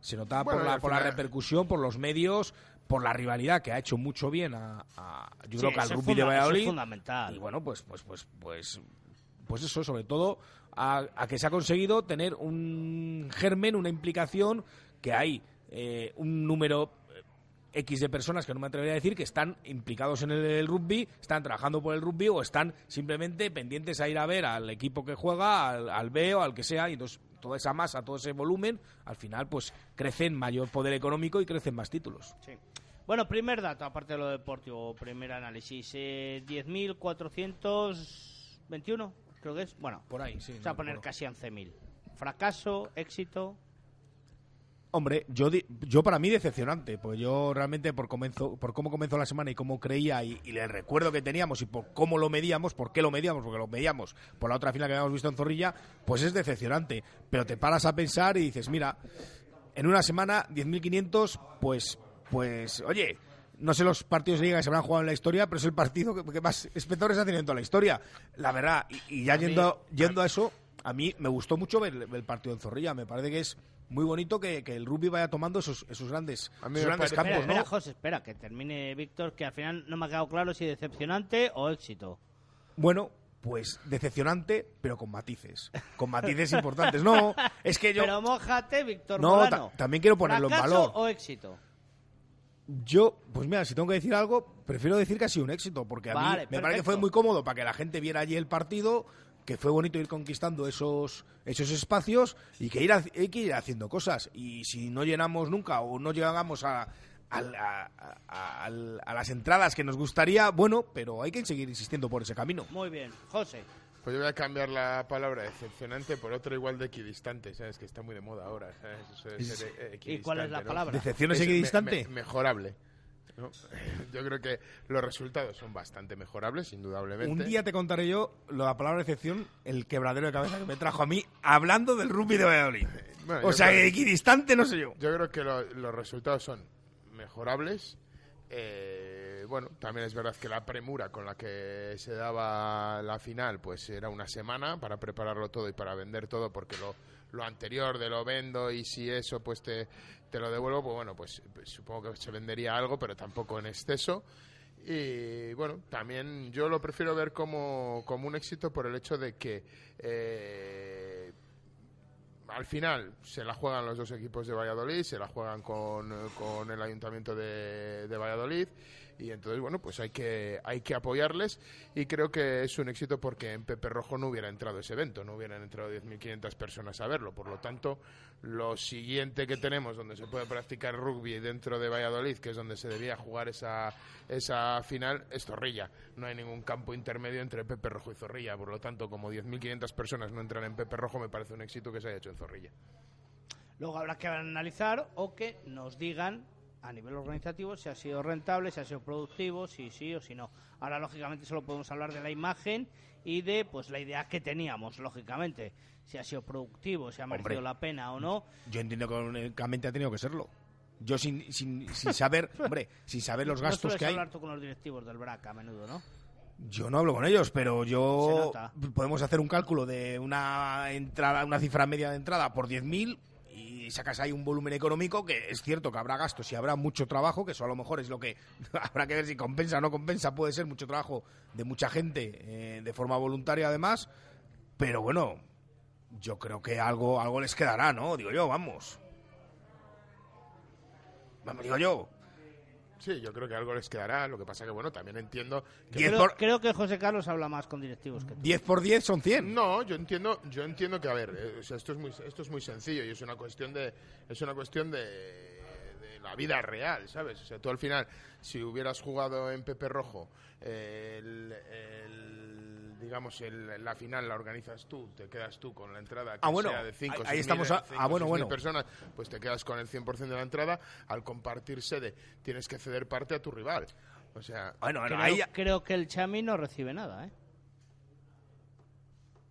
Se nota Bueno, por, la, por la repercusión, por los medios, por la rivalidad que ha hecho mucho bien a, a- yo Sí, creo que al rugby de eso es Valladolid. fundamental. Y bueno, pues, pues, pues, pues, pues eso, sobre todo a, a que se ha conseguido tener un germen, una implicación, que hay eh, un número X de personas que no me atrevería a decir que están implicados en el, el rugby, están trabajando por el rugby o están simplemente pendientes a ir a ver al equipo que juega, al, al B o al que sea, y entonces toda esa masa, todo ese volumen, al final pues crece en mayor poder económico y crecen más títulos. Sí. Bueno, primer dato, aparte de lo deportivo, primer análisis. Eh, 10.421, creo que es. Bueno, por ahí, sí. Se va a poner casi 11.000. Fracaso, éxito. Hombre, yo, di- yo para mí decepcionante, pues yo realmente por, comenzo- por cómo comenzó la semana y cómo creía y, y el recuerdo que teníamos y por cómo lo medíamos, por qué lo medíamos, porque lo medíamos por la otra final que habíamos visto en Zorrilla, pues es decepcionante. Pero te paras a pensar y dices, mira, en una semana 10.500, pues, pues, oye, no sé los partidos de liga que se habrán jugado en la historia, pero es el partido que, que más espectadores ha tenido en toda la historia. La verdad, y, y ya yendo, yendo a eso, a mí me gustó mucho ver, ver el partido en Zorrilla. Me parece que es muy bonito que, que el rugby vaya tomando esos, esos grandes, esos grandes campos, espera, ¿no? espera, José, espera, que termine Víctor, que al final no me ha quedado claro si decepcionante o éxito. Bueno, pues decepcionante, pero con matices. Con matices importantes. No, [LAUGHS] es que yo... Pero mojate, Víctor No, ta- también quiero ponerlo en ¿Fracaso valor. o éxito? Yo, pues mira, si tengo que decir algo, prefiero decir que ha sido un éxito, porque a Vale, mí me parece que fue muy cómodo para que la gente viera allí el partido, que fue bonito ir conquistando esos, esos espacios y que ir ha- hay que ir haciendo cosas. Y si no llenamos nunca o no llegamos a, al- a- a- a las entradas que nos gustaría, bueno, pero hay que seguir insistiendo por ese camino. Muy bien. José. Pues yo voy a cambiar la palabra decepcionante por otra igual de equidistante, ¿sabes? Que está muy de moda ahora, ¿sabes? Eso de ¿Y- ser, eh, y cuál es la palabra? ¿Decepción es me- equidistante? me- mejorable. ¿No? [LAUGHS] Yo creo que los resultados son bastante mejorables, indudablemente. Un día te contaré yo la palabra decepción, el quebradero de cabeza que me trajo a mí hablando del rugby de Valladolid. [LAUGHS] Bueno, o sea, creo- equidistante no sé yo. Yo creo que lo- los resultados son mejorables. Eh, bueno, también es verdad que la premura con la que se daba la final, pues era una semana para prepararlo todo y para vender todo, porque lo, lo anterior de lo vendo y si eso pues te, te lo devuelvo, pues bueno, pues, pues supongo que se vendería algo, pero tampoco en exceso. Y bueno, también yo lo prefiero ver como, como un éxito por el hecho de que eh, al final se la juegan los dos equipos de Valladolid, se la juegan con, con el ayuntamiento de Valladolid y entonces bueno pues hay que hay que apoyarles y creo que es un éxito porque en Pepe Rojo no hubiera entrado ese evento, no hubieran entrado 10.500 personas a verlo, por lo tanto lo siguiente que tenemos donde se puede practicar rugby dentro de Valladolid, que es donde se debía jugar esa, esa final, es Zorrilla. No hay ningún campo intermedio entre Pepe Rojo y Zorrilla, por lo tanto, como 10.500 personas no entran en Pepe Rojo, me parece un éxito que se haya hecho en Zorrilla. Luego habrá que analizar o que nos digan a nivel organizativo si ha sido rentable, si ha sido productivo, si sí o si no. Ahora, lógicamente, solo podemos hablar de la imagen y de pues la idea que teníamos, lógicamente. Si ha sido productivo, si ha merecido Hombre. la pena o no. Yo entiendo que únicamente ha tenido que serlo. Yo sin, sin, sin saber, [LAUGHS] hombre, sin saber los gastos que hay, hablar tú con los directivos del BRAC a menudo, ¿no? yo no hablo con ellos, pero Se yo nota. podemos hacer un cálculo de una entrada, una cifra media de entrada por 10.000 y sacas ahí un volumen económico que es cierto que habrá gastos y habrá mucho trabajo, que eso a lo mejor es lo que [LAUGHS] habrá que ver si compensa o no compensa, puede ser mucho trabajo de mucha gente eh, de forma voluntaria además, pero bueno, yo creo que algo algo les quedará, ¿no? Digo yo, vamos. Vamos, digo yo. Sí, yo creo que algo les quedará, lo que pasa que, bueno, también entiendo que... Diez Creo, por- creo que José Carlos habla más con directivos que tú. 10 por 10 son 100. No, yo entiendo, yo entiendo que a ver, eh, o sea, esto es muy, esto es muy sencillo y es una cuestión de, es una cuestión de, de la vida real, ¿sabes? O sea, tú al final, si hubieras jugado en Pepe Rojo, eh, el, el- digamos, el- la final la organizas tú, te quedas tú con la entrada que Ah, bueno, sea de 5 ahí- ahí estamos a- ah, bueno, bueno. personas, pues te quedas con el 100% de la entrada, al compartir sede tienes que ceder parte a tu rival. O sea, Bueno, bueno, creo, ahí ya- creo que el Chami no recibe nada, ¿eh?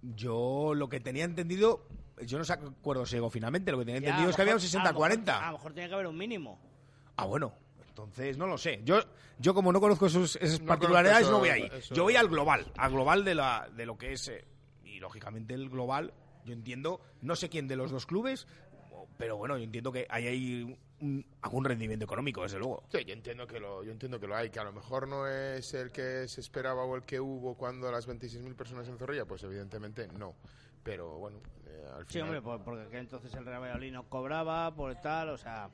Yo lo que tenía entendido, yo no sé acuerdo si llegó finalmente, lo que tenía Ya, entendido es que había un lo mejor- a lo mejor- 60-40. A lo mejor tiene que haber un mínimo. Ah, bueno, entonces no lo sé. Yo, yo como no conozco esos, esas No particularidades, conozco no voy ahí. eso- Yo voy al global, al global de, la, de lo que es. eh, y lógicamente el global, yo entiendo, no sé quién de los dos clubes, pero bueno, yo entiendo que hay ahí un- algún rendimiento económico, desde luego. Sí, yo entiendo que lo, yo entiendo que lo hay, que a lo mejor no es el que se esperaba o el que hubo cuando las 26.000 personas en Zorrilla, pues evidentemente no. Pero bueno, eh, al Sí, final. hombre, por- porque entonces el Real Valladolid no cobraba, por tal, o sea...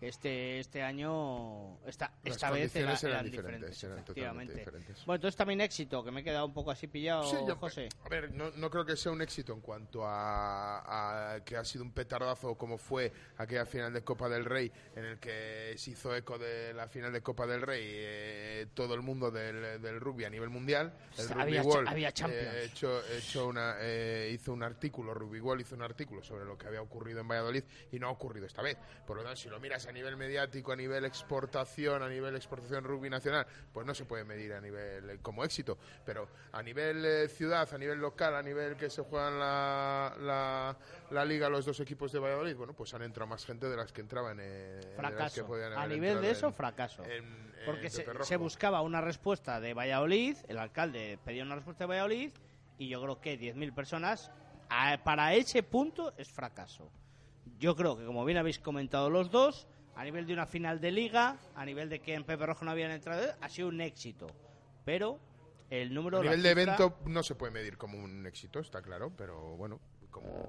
este este año esta Las esta vez era- eran eran diferentes, diferentes, eran efectivamente. diferentes. Bueno, entonces también éxito, que me he quedado un poco así pillado, Sí, yo- José. A ver, no, no creo que sea un éxito en cuanto a, a que ha sido un petardazo como fue aquella final de Copa del Rey, en el que se hizo eco de la final de Copa del Rey eh, todo el mundo del, del rugby a nivel mundial. El Rugby Había World, había eh, hecho, hecho una, eh, hizo un artículo, Rugby World hizo un artículo sobre lo que había ocurrido en Valladolid y no ha ocurrido esta vez. Por lo tanto, si lo miras a nivel mediático, a nivel exportación, a nivel exportación rugby nacional, pues no se puede medir a nivel eh, como éxito. Pero a nivel eh, ciudad, a nivel local, a nivel que se juegan la, la, la liga los dos equipos de Valladolid, bueno, pues han entrado más gente de las que entraban. eh, que Fracaso. A nivel de eso, en- fracaso. en- Porque en se, se buscaba una respuesta de Valladolid, el alcalde pedía una respuesta de Valladolid, y yo creo que 10.000 personas, a- para ese punto es fracaso. Yo creo que, como bien habéis comentado los dos, a nivel de una final de liga, a nivel de que en Pepe Rojo no habían entrado, ha sido un éxito. Pero el número... A nivel de cifra- evento no se puede medir como un éxito, está claro, pero bueno, como,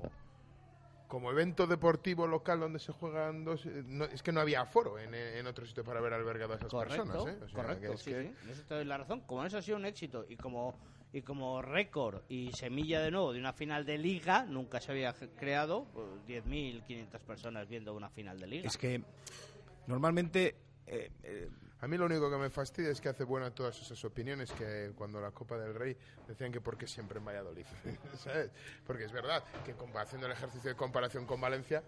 como evento deportivo local donde se juegan dos... eh, no- es que no había aforo en, en otro sitio para haber albergado a esas Correcto, personas. ¿eh? O sea, correcto, que es sí, que- sí, en eso te doy la razón. Como eso ha sido un éxito y como y como récord y semilla de nuevo de una final de liga, nunca se había creado pues, 10.500 personas viendo una final de liga. Es que normalmente eh, eh, A mí lo único que me fastidia es que hace buena todas esas opiniones que cuando la Copa del Rey decían que porque siempre en Valladolid, [LAUGHS] ¿sabes? Porque es verdad que compa- haciendo el ejercicio de comparación con Valencia,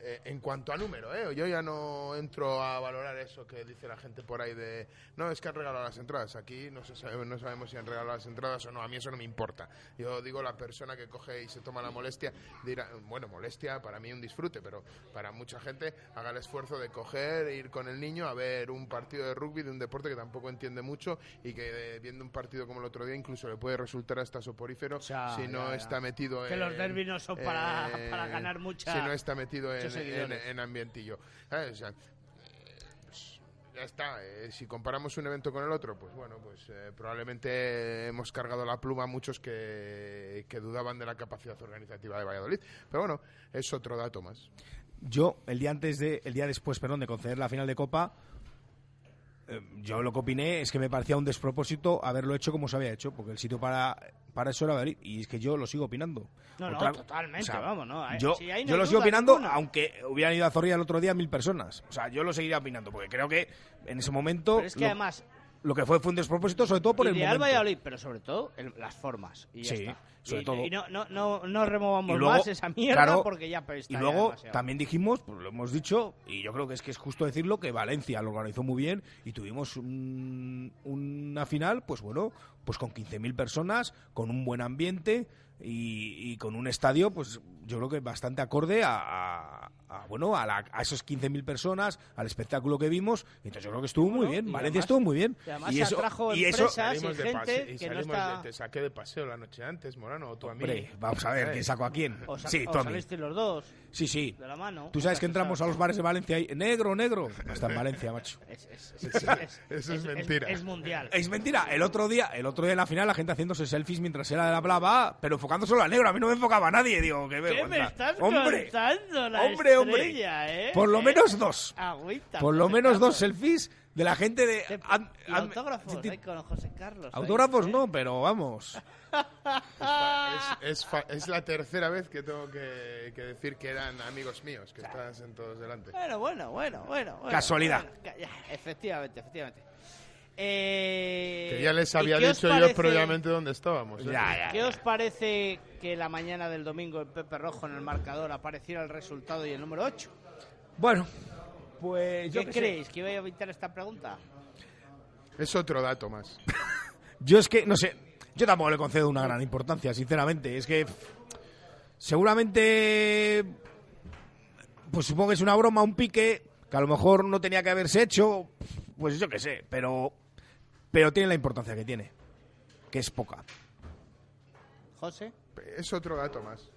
eh, en cuanto a número, ¿eh? yo ya no entro a valorar eso que dice la gente por ahí de, no, es que han regalado las entradas, aquí no, se sabe- no sabemos si han regalado las entradas o no, a mí eso no me importa. Yo digo la persona que coge y se toma la molestia, dirá, bueno, molestia, para mí un disfrute, pero para mucha gente haga el esfuerzo de coger, e ir con el niño a ver un partido de rugby de un deporte que tampoco entiende mucho y que eh, viendo un partido como el otro día incluso le puede resultar hasta soporífero sea, si no ya, ya. está metido Que en... los derbis no son para- eh, para ganar mucha- Si no está metido en, muchos en, seguidores. en ambientillo. ¿sabes? O sea, eh, ya está. eh, si comparamos un evento con el otro, pues bueno, pues eh, probablemente hemos cargado la pluma a muchos que, que dudaban de la capacidad organizativa de Valladolid. Pero bueno, es otro dato más. yo el día antes de el día después, perdón, de conceder la final de Copa yo lo que opiné es que me parecía un despropósito haberlo hecho como se había hecho, porque el sitio para, para eso era Valladolid, y es que yo lo sigo opinando. No, no, totalmente, o sea, vamos, no. ahí- Yo, no yo hay lo sigo opinando, ninguna. aunque hubieran ido a Zorrilla el otro día mil personas. O sea, yo lo seguiría opinando, porque creo que en ese momento Pero es que lo, además lo que fue fue un despropósito, sobre todo por el Ideal momento. Valladolid, pero sobre todo el- las formas. Y ya Sí, está. sobre y, todo. y no, no, no, no removamos luego, más esa mierda claro, porque ya está Y ya luego demasiado. también dijimos, pues lo hemos dicho, y yo creo que es que es justo decirlo, que Valencia lo organizó muy bien y tuvimos un- una final, pues bueno, pues con 15.000 personas, con un buen ambiente y, y con un estadio, pues yo creo que bastante acorde a, a- a, bueno a, la- a esos 15.000 personas, al espectáculo que vimos. Entonces yo creo que estuvo muy bien, y Valencia además- estuvo muy bien. y además y se eso, atrajo y eso empresas y Salimos de gente pase- y que no salimos está... de- te saqué de paseo la noche antes, Morano, o tú a mí. Hombre, vamos a ver. ¿quién sacó a quién? O, sa- Sí, o tú a mí. salisteis los dos Sí, sí. de la mano. Tú sabes que entramos a los bares de Valencia y negro, negro. Está en Valencia, macho. [LAUGHS] Es, es- es- Eso- es- eso es es- mentira. Es, mundial. Es mentira. El otro día, el otro día en la final, la gente haciéndose selfies mientras era de la blava, pero enfocando solo al negro. A mí no me enfocaba a nadie. Digo, qué ¿Qué me estás hombre, contando la hombre, hombre. eh? Por lo ¿Eh? menos dos. Agüita, Por lo menos dos selfies de la gente de. Autógrafos ti- ahí con José Carlos. ahí, Autógrafos ¿eh? no, pero vamos. [LAUGHS] Es, es fa- es la tercera vez que tengo que, que decir que eran amigos míos, que están sentados delante. Bueno, bueno, bueno, bueno. bueno, Casualidad. bueno, efectivamente, efectivamente. Eh, Que ya les ¿y había dicho yo previamente dónde estábamos. ¿eh? ¿Qué os parece que la mañana del domingo en Pepe Rojo en el marcador apareciera el resultado y el número 8? Bueno, pues yo ¿Qué qué sé. creéis? ¿Que iba a evitar esta pregunta? Es otro dato más. [LAUGHS] Yo es que, no sé, yo tampoco le concedo una gran importancia, sinceramente. Es que seguramente, pues supongo que es una broma, un pique, que a lo mejor no tenía que haberse hecho, pues yo qué sé, pero, pero tiene la importancia que tiene, que es poca. José. Es otro dato más.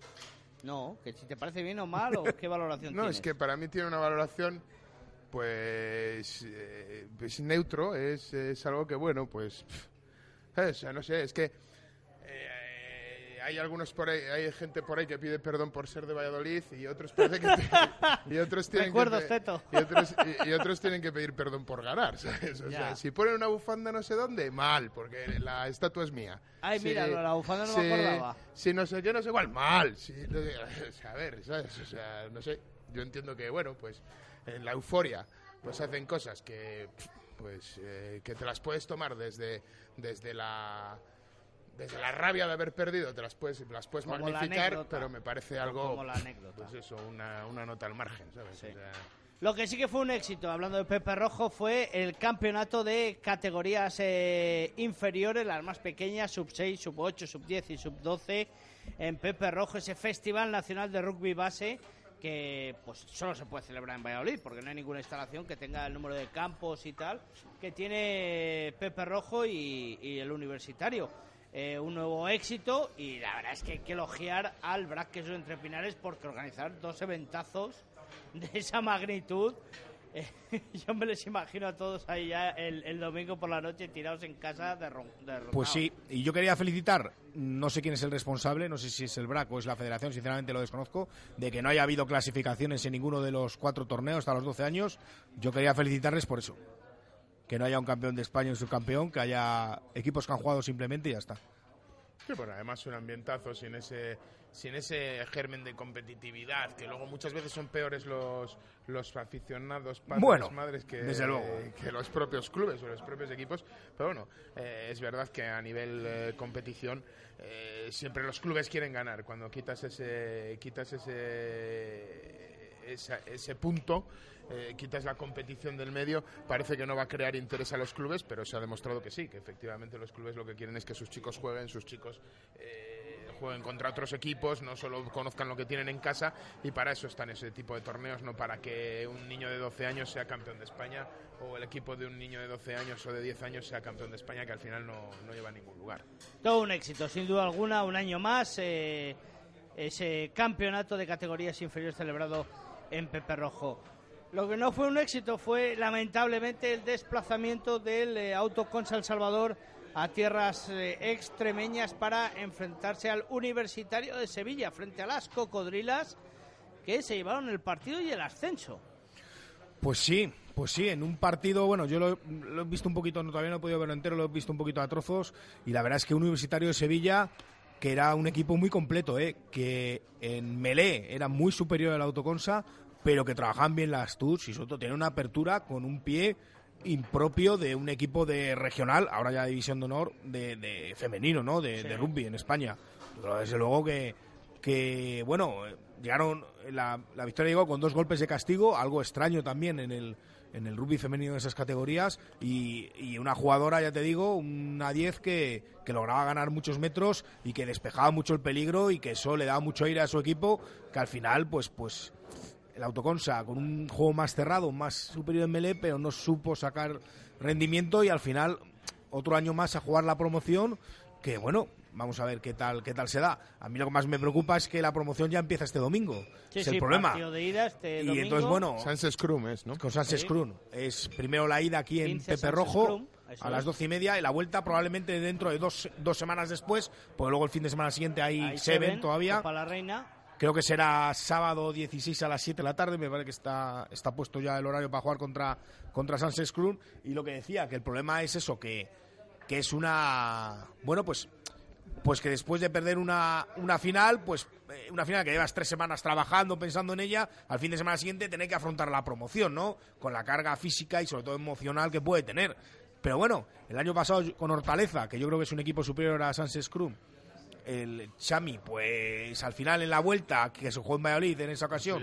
No, que si te parece bien o mal o qué valoración No, tienes. es que para mí tiene una valoración, pues, eh, pues neutro. Es, es algo que, bueno, pues, no sé, es que eh, hay algunos por ahí, hay gente por ahí que pide perdón por ser de Valladolid y otros parece que y otros tienen que y otros, y, y otros tienen que pedir perdón por ganar, ¿sabes? O sea, si ponen una bufanda no sé dónde, mal, porque la estatua es mía. Ay, Si- mira, la bufanda no me acordaba. Si no sé qué, no sé cuál, mal. Si, no sé, [LAUGHS] a ver, ¿sabes? O sea, no sé, yo entiendo que, bueno, pues en la euforia pues hacen cosas que, pues, eh, que te las puedes tomar desde, desde la desde la rabia de haber perdido te las puedes, las puedes Como la magnificar, anécdota. pero me parece algo, Como la anécdota. pues eso, una, una nota al margen, ¿sabes? O sea, Lo que sí que fue un éxito, hablando de Pepe Rojo, fue el campeonato de categorías eh, inferiores, las más pequeñas, sub 6, sub 8, sub 10 y sub 12, en Pepe Rojo, ese Festival Nacional de Rugby Base que pues solo se puede celebrar en Valladolid porque no hay ninguna instalación que tenga el número de campos y tal que tiene Pepe Rojo y, el universitario. Eh, un nuevo éxito y la verdad es que hay que elogiar al Brac Queso entre Pinares porque organizar dos eventazos [LAUGHS] de esa magnitud eh, [LAUGHS] yo me les imagino a todos ahí ya el, el domingo por la noche tirados en casa de, ron- de Pues sí, y yo quería felicitar, no sé quién es el responsable, no sé si es el BRAC o es la federación, sinceramente lo desconozco, de que no haya habido clasificaciones en ninguno de los cuatro torneos hasta los 12 años. Yo quería felicitarles por eso. Que no haya un campeón de España y un subcampeón, que haya equipos que han jugado simplemente y ya está. Sí, bueno, además un ambientazo sin ese, sin ese germen de competitividad, que luego muchas veces son peores los, los aficionados padres, Bueno, madres que, desde luego. que los propios clubes o los propios equipos. Pero bueno, eh, es verdad que a nivel eh, competición eh, siempre los clubes quieren ganar. Cuando quitas ese, quitas ese, esa- ese punto, eh, quitas la competición del medio, parece que no va a crear interés a los clubes, pero se ha demostrado que sí, que efectivamente los clubes lo que quieren es que sus chicos jueguen, sus chicos eh, jueguen contra otros equipos, no solo conozcan lo que tienen en casa, y para eso están ese tipo de torneos, no para que un niño de 12 años sea campeón de España o el equipo de un niño de 12 años o de 10 años sea campeón de España, que al final no, no lleva a ningún lugar. Todo un éxito, sin duda alguna, un año más. eh, ese campeonato de categorías inferiores celebrado en Pepe Rojo. Lo que no fue un éxito fue, lamentablemente, el desplazamiento del eh, Autoconsa El Salvador a tierras eh, extremeñas para enfrentarse al Universitario de Sevilla frente a las Cocodrilas que se llevaron el partido y el ascenso. Pues sí, pues sí, en un partido, bueno, yo lo, he visto un poquito, no, todavía no he podido verlo entero, lo he visto un poquito a trozos, y la verdad es que un Universitario de Sevilla, que era un equipo muy completo, ¿eh? que en Melé era muy superior al Autoconsa, pero que trabajaban bien las TUS y sobre todo tenían una apertura con un pie impropio de un equipo de regional, ahora ya división de honor, de, de femenino, ¿no? De, Sí. de rugby en España. Pero desde luego que, que bueno, llegaron, la, la victoria llegó con dos golpes de castigo, algo extraño también en el, en el rugby femenino de esas categorías, y, y una jugadora, ya te digo, una 10 que, que lograba ganar muchos metros y que despejaba mucho el peligro y que eso le daba mucho aire a su equipo, que al final, pues, pues el Autoconsa con un juego más cerrado, más superior en melee, pero no supo sacar rendimiento y al final otro año más a jugar la promoción que bueno, vamos a ver qué tal qué tal se da. A mí lo que más me preocupa es que la promoción ya empieza este domingo. Sí, es sí, el problema. de ida este y domingo. entonces bueno, Sánchez Crum es, ¿no? con Sánchez Sí. Es primero la ida aquí en 15 Pepe Sánchez Rojo a las doce y media y la vuelta probablemente dentro de dos, dos semanas después, pues luego el fin de semana siguiente hay, Ahí Seven ven, todavía. Copa la Reina. Creo que será sábado 16 a las 7 de la tarde. Me parece que está, está puesto ya el horario para jugar contra, contra Cruz. Y lo que decía, que el problema es eso, que, que es una. Bueno, pues. Pues que después de perder una, una final, pues eh, una final que llevas tres semanas trabajando, pensando en ella, al fin de semana siguiente tener que afrontar la promoción, ¿no? Con la carga física y sobre todo emocional que puede tener. Pero bueno, el año pasado con Hortaleza, que yo creo que es un equipo superior a Sánchez Cruz, el Chami, pues al final en la vuelta que se jugó en Valladolid en esa ocasión,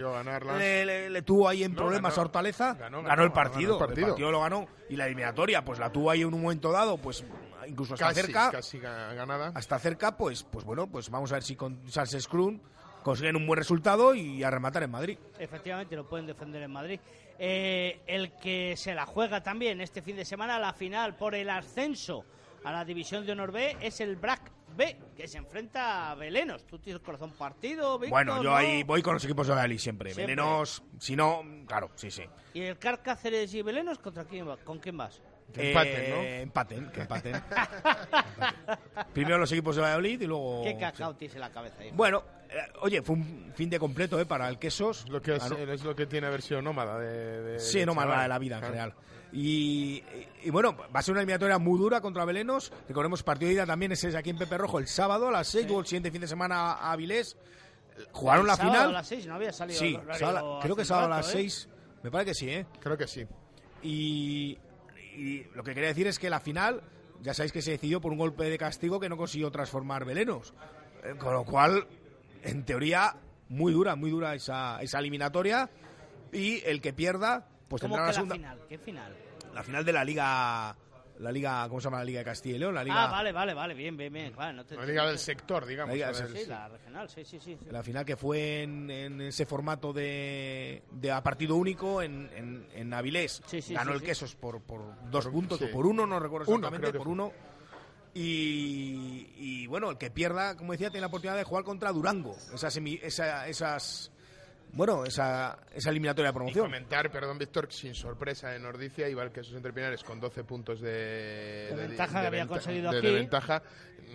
le, le- le tuvo ahí en No, problemas ganó. a Hortaleza, Ganó, ganó, ganó, el partido, ganó el partido. lo ganó y la eliminatoria, pues la tuvo ahí en un momento dado, pues incluso hasta Casi, cerca, casi ga- ganada. hasta cerca, pues, pues bueno, pues vamos a ver si con Sánchez Cruz consiguen un buen resultado y a rematar en Madrid. Efectivamente, lo pueden defender en Madrid. Eh, el que se la juega también este fin de semana, la final por el ascenso a la División de Honor B, es el BRAC B, que se enfrenta a Belenos. ¿Tú tienes corazón partido, Víctor? Bueno, yo no? ahí voy con los equipos de Valladolid siempre. Siempre. Venenos, si no, claro, sí, sí. ¿Y el Car Cáceres y Belenos contra quién va- con quién vas? Que empaten, Eh, ¿no? Empaten, que empaten. [LAUGHS] Primero los equipos de Valladolid y luego... Qué cacao tienes en la cabeza ahí. Bueno, eh, oye, fue un fin de completo eh, para el Quesos. Lo que es, es lo que tiene haber sido nómada de, de- Sí, de no chaval. mala de la vida en Claro. general. Y, y- bueno, va a ser una eliminatoria muy dura contra Belenos. Recordemos, partido de ida también ese es aquí en Pepe Rojo el sábado a las 6, luego el siguiente fin de semana a Avilés. Jugaron El la final. a las seis, no había salido Sí, creo que sábado a las rato, ¿eh? 6. Me parece que sí, ¿eh? Creo que sí. Y, y lo que quería decir es que la final, ya sabéis que se decidió por un golpe de castigo que no consiguió transformar Belenos. Eh, Con lo cual, en teoría, muy dura, muy dura esa, esa eliminatoria. Y el que pierda, pues ¿Cómo tendrá que la segunda. final? ¿Qué final? La final de la Liga. La Liga. ¿Cómo se llama la Liga de Castilla y León? La Liga. Ah, vale, vale, vale, bien, bien, bien. Vale, no te- La liga del sector, digamos. La liga del Sí, sí. la regional, sí, sí, sí. sí. La final que fue en, en ese formato de, de a partido único en, en, en Avilés. Sí, sí, Ganó sí, el sí. Quesos por, por dos Por- puntos sí. o por uno, no recuerdo exactamente, por uno. Y, y, bueno, el que pierda, como decía, tiene la oportunidad de jugar contra Durango. Esa semi- esa- esas. Bueno, esa, esa eliminatoria de Y promoción. comentar, perdón, Víctor, sin sorpresa en Nordicia, igual que esos entrepinares con 12 puntos de, De ventaja que había venta- conseguido de- aquí. de ventaja.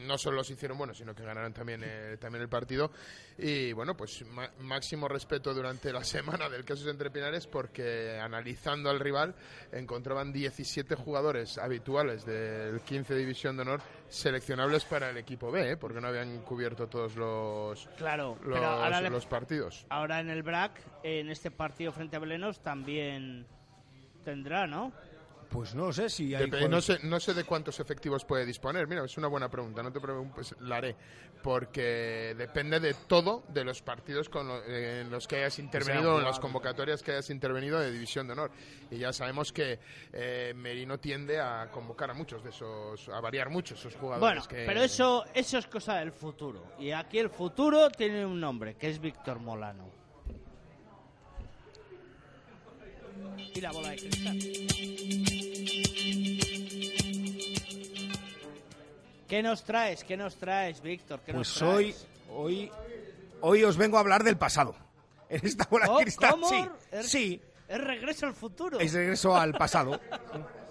No solo los hicieron buenos, sino que ganaron también, eh, también el partido. Y bueno, pues ma- máximo respeto durante la [LAUGHS] semana del Quesos Entrepinares porque analizando al rival encontraban 17 jugadores habituales del 15 División de Honor seleccionables para el equipo B, ¿eh? porque no habían cubierto todos los, Claro, los, pero ahora, le- partidos. ahora en el BRAC, en este partido frente a Belenos, también tendrá, ¿no? Pues no sé si hay. Dep- no, sé, no sé de cuántos efectivos puede disponer. Mira, es una buena pregunta, no te preocupes, la haré. Porque depende de todo de los partidos con lo- eh, en los que hayas intervenido, en las convocatorias que hayas intervenido de División de Honor. Y ya sabemos que eh, Merino tiende a convocar a muchos de esos, a variar mucho esos jugadores. Bueno, que- pero eso, eso es cosa del futuro. Y aquí el futuro tiene un nombre, que es Víctor Molano. Y la bola de cristal. ¿Qué nos traes? ¿Qué nos traes, Víctor? ¿Qué nos Pues traes? hoy, hoy, hoy os vengo a hablar del pasado. [LAUGHS] En esta bola Oh, de cristal, ¿cómo? sí. Es- Sí, Es regreso al futuro. es regreso al pasado.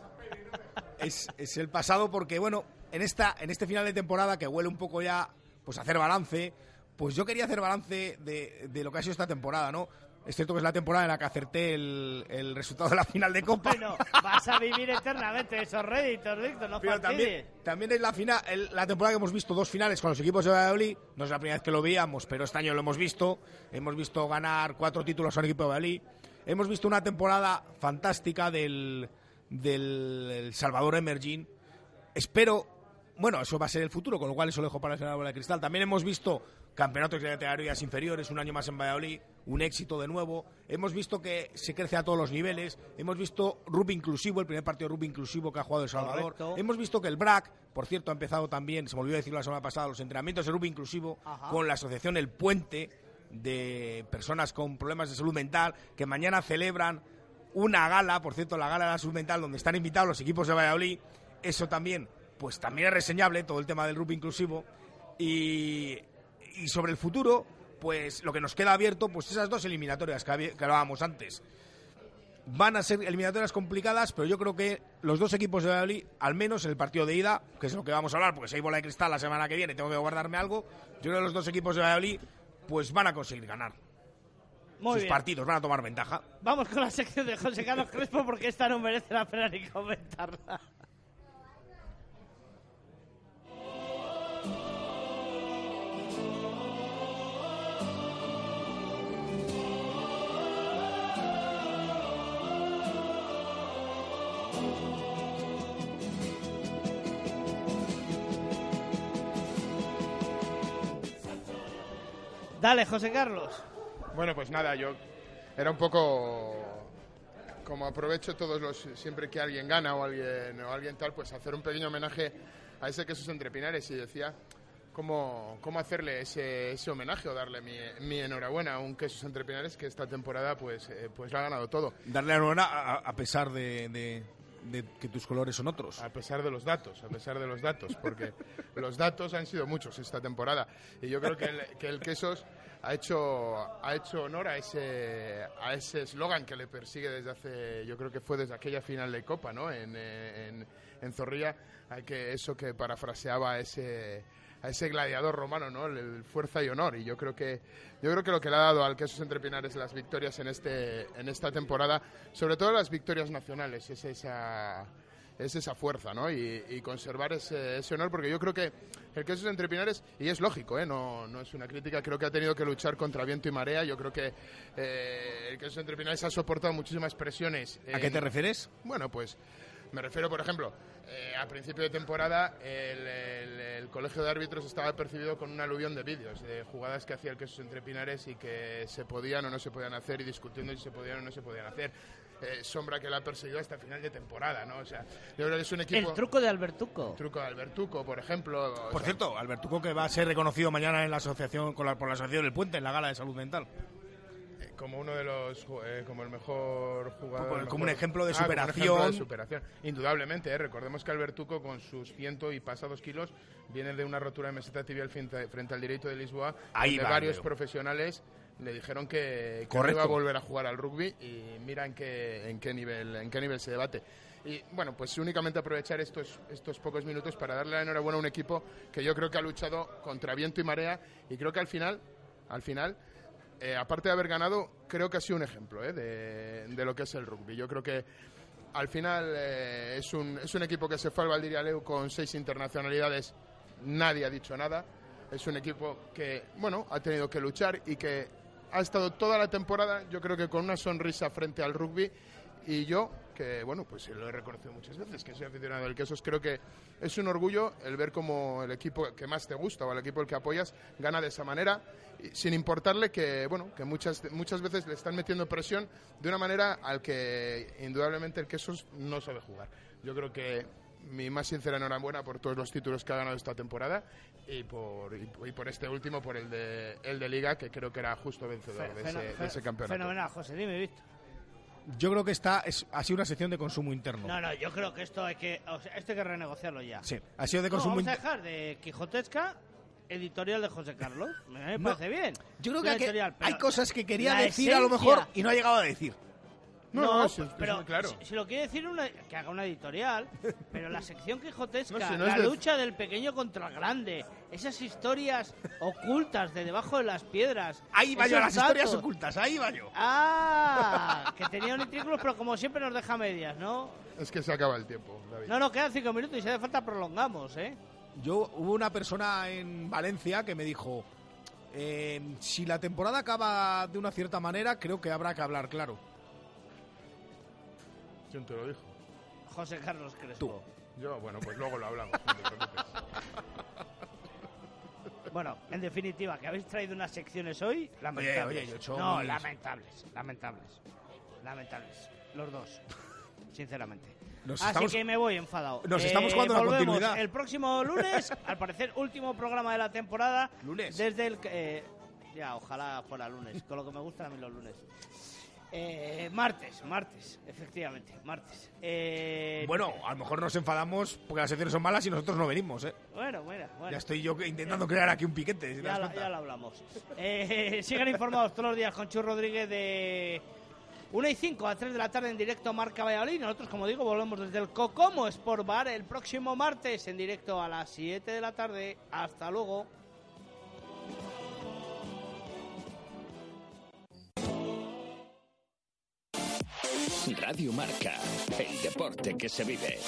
[LAUGHS] es, es el pasado porque, bueno, en, esta, en este final de temporada que huele un poco ya pues a hacer balance, pues yo quería hacer balance de, de lo que ha sido esta temporada, ¿no? Es cierto que es la temporada en la que acerté el, el resultado de la final de Copa. Bueno, vas a vivir eternamente esos réditos, Víctor, no Pero también, también es la, final, el- la temporada que hemos visto dos finales con los equipos de Valladolid. No es la primera vez que lo veíamos, pero este año lo hemos visto. Hemos visto ganar cuatro títulos al equipo de Valladolid. Hemos visto una temporada fantástica del, del el Salvador Emerging. Espero, bueno, eso va a ser el futuro, con lo cual eso lo dejo para el de cristal. También hemos visto campeonatos de categorías inferiores, un año más en Valladolid, un éxito de nuevo. Hemos visto que se crece a todos los niveles. Hemos visto rugby inclusivo, el primer partido de rugby inclusivo que ha jugado El Salvador. Correcto. Hemos visto que el BRAC, por cierto, ha empezado también, se me olvidó decirlo la semana pasada, los entrenamientos de rugby inclusivo Ajá. con la asociación El Puente de personas con problemas de salud mental que mañana celebran una gala, por cierto, la gala de la salud mental donde están invitados los equipos de Valladolid. Eso también, pues también es reseñable todo el tema del rugby inclusivo y, y sobre el futuro, pues lo que nos queda abierto, pues esas dos eliminatorias que, hablábamos antes. Van a ser eliminatorias complicadas, pero yo creo que los dos equipos de Valladolid, al menos en el partido de ida, que es lo que vamos a hablar, porque si hay bola de cristal la semana que viene, tengo que guardarme algo, yo creo que los dos equipos de Valladolid, pues van a conseguir ganar Muy sus bien. partidos, van a tomar ventaja. Vamos con la sección de José Carlos Crespo porque esta no merece la pena ni comentarla. Dale, José Carlos. Bueno, pues nada, yo era un poco como aprovecho todos los siempre que alguien gana o alguien o alguien tal, pues hacer un pequeño homenaje a ese quesos entre pinares y decía cómo, cómo hacerle ese, ese homenaje o darle mi, mi enhorabuena a un quesos entre pinares que esta temporada pues eh, pues lo ha ganado todo. Darle enhorabuena a, a pesar de, de- de que tus colores son otros. A pesar de los datos, a pesar de los datos, porque [LAUGHS] los datos han sido muchos esta temporada. Y yo creo que el, que el Quesos ha hecho ha hecho honor a ese a ese eslogan que le persigue desde hace yo creo que fue desde aquella final de Copa no en, en, en Zorrilla que eso que parafraseaba ese a ese gladiador romano no el, el fuerza y honor y yo creo que yo creo que lo que le ha dado al Quesos Entre Pinares las victorias en este en esta temporada sobre todo las victorias nacionales es esa es esa fuerza, ¿no? Y, y conservar ese, ese, honor, porque yo creo que el Quesos Entre Pinares, y es lógico, ¿eh? No, no es una crítica, creo que ha tenido que luchar contra viento y marea. Yo creo que eh, el Quesos Entre Pinares ha soportado muchísimas presiones. ¿A qué te refieres? Bueno, pues me refiero, por ejemplo, eh, a principio de temporada el, el, el, colegio de árbitros estaba percibido con un aluvión de vídeos, de jugadas que hacía el Quesos Entre Pinares y que se podían o no se podían hacer y discutiendo si se podían o no se podían hacer. Eh, sombra que la ha perseguido hasta final de temporada, ¿no? O sea, yo creo que es un equipo... El truco de Albertuco. El truco de Albertuco, por ejemplo. Por sea... cierto, Albertuco que va a ser reconocido mañana en la asociación con la, por la Asociación del Puente, en la Gala de Salud Mental. Como uno de los... Eh, como el mejor jugador... Como, mejor... un ejemplo de ah, superación. Un ejemplo de superación. Indudablemente, ¿eh? recordemos que Albertuco con sus ciento y pasados kilos viene de una rotura de meseta tibial frente, frente al derecho de Lisboa, Ahí de va, varios profesionales le dijeron que, que no iba a volver a jugar al rugby y mira en qué, en qué, nivel, en qué nivel se debate. Y bueno, pues únicamente aprovechar estos, estos pocos minutos para darle la enhorabuena a un equipo que yo creo que ha luchado contra viento y marea y creo que al final, al final, eh, aparte de haber ganado, creo que ha sido un ejemplo eh, de, lo que es el rugby. Yo creo que al final eh, es, un, es un equipo que se fue al Valdiria Leu con seis internacionalidades, nadie ha dicho nada. Es un equipo que, bueno, ha tenido que luchar y que ha estado toda la temporada, yo creo que con una sonrisa frente al rugby y yo, que bueno, pues lo he reconocido muchas veces, que soy aficionado del quesos, creo que es un orgullo el ver cómo el equipo que más te gusta o el equipo al que apoyas gana de esa manera, sin importarle que, bueno, que muchas, muchas veces le están metiendo presión de una manera al que indudablemente el quesos no sabe jugar. Yo creo que mi más sincera enhorabuena por todos los títulos que ha ganado esta temporada y por, y, y por este último, por el de, el de Liga, que creo que era justo vencedor de, ese, de ese campeonato. Fenomenal, José, dime, Víctor. Yo creo que esta es, ha sido una sección de consumo interno. No, no, yo creo que esto hay que, o sea, esto hay que renegociarlo ya. Sí, ha sido de consumo vamos a interno. dejar de Quijotesca editorial de José Carlos. Me parece no, bien. Yo creo que, editorial, hay cosas que quería decir esencia... a lo mejor y no ha llegado a decir. No, no, no es, pero es claro. si, si, lo quiere decir una, que haga una editorial, pero la sección quijotesca, [LAUGHS] no, si la de... lucha del pequeño contra el grande, esas historias ocultas de debajo de las piedras. Ahí va yo, las datos. historias ocultas, ahí va yo. Ah, que tenía un triciclos, pero como siempre nos deja medias, ¿no? Es que se acaba el tiempo, David. No, no, quedan cinco minutos y si hace falta prolongamos, ¿eh? Yo, hubo una persona en Valencia que me dijo, eh, si la temporada acaba de una cierta manera, creo que habrá que hablar claro. ¿Quién te lo dijo? José Carlos Crespo. Tú. Yo, bueno, pues luego lo hablamos, no te preocupes. [LAUGHS] Bueno, en definitiva, que habéis traído unas secciones hoy lamentables. Oye, oye, yo no, lamentables, lamentables. Lamentables. Los dos, sinceramente. Nos Así estamos, que me voy enfadado. Nos estamos jugando eh, la continuidad. El próximo lunes, al parecer, último programa de la temporada. Lunes. Desde el. Eh, ya, ojalá fuera lunes, con lo que me gustan a mí los lunes. Eh, martes, martes, efectivamente, martes. Eh, bueno, a lo mejor nos enfadamos porque las secciones son malas y nosotros no venimos, ¿eh? Bueno, bueno, bueno. Ya estoy yo intentando crear aquí un piquete. Si ya, lo, ya, lo, hablamos. Eh, [LAUGHS] sigan informados todos los días con Chu Rodríguez de 1 y 5 a 3 de la tarde en directo Marca Valladolid. Nosotros, como digo, volvemos desde el Cocomo Sport Bar el próximo martes en directo a las 7 de la tarde. Hasta luego. Radio Marca, el deporte que se vive.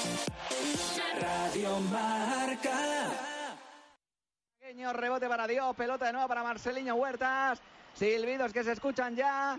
Radio Marca. Pequeño rebote para Dios, pelota de nuevo para Marceliño Huertas. Silbidos que se escuchan ya.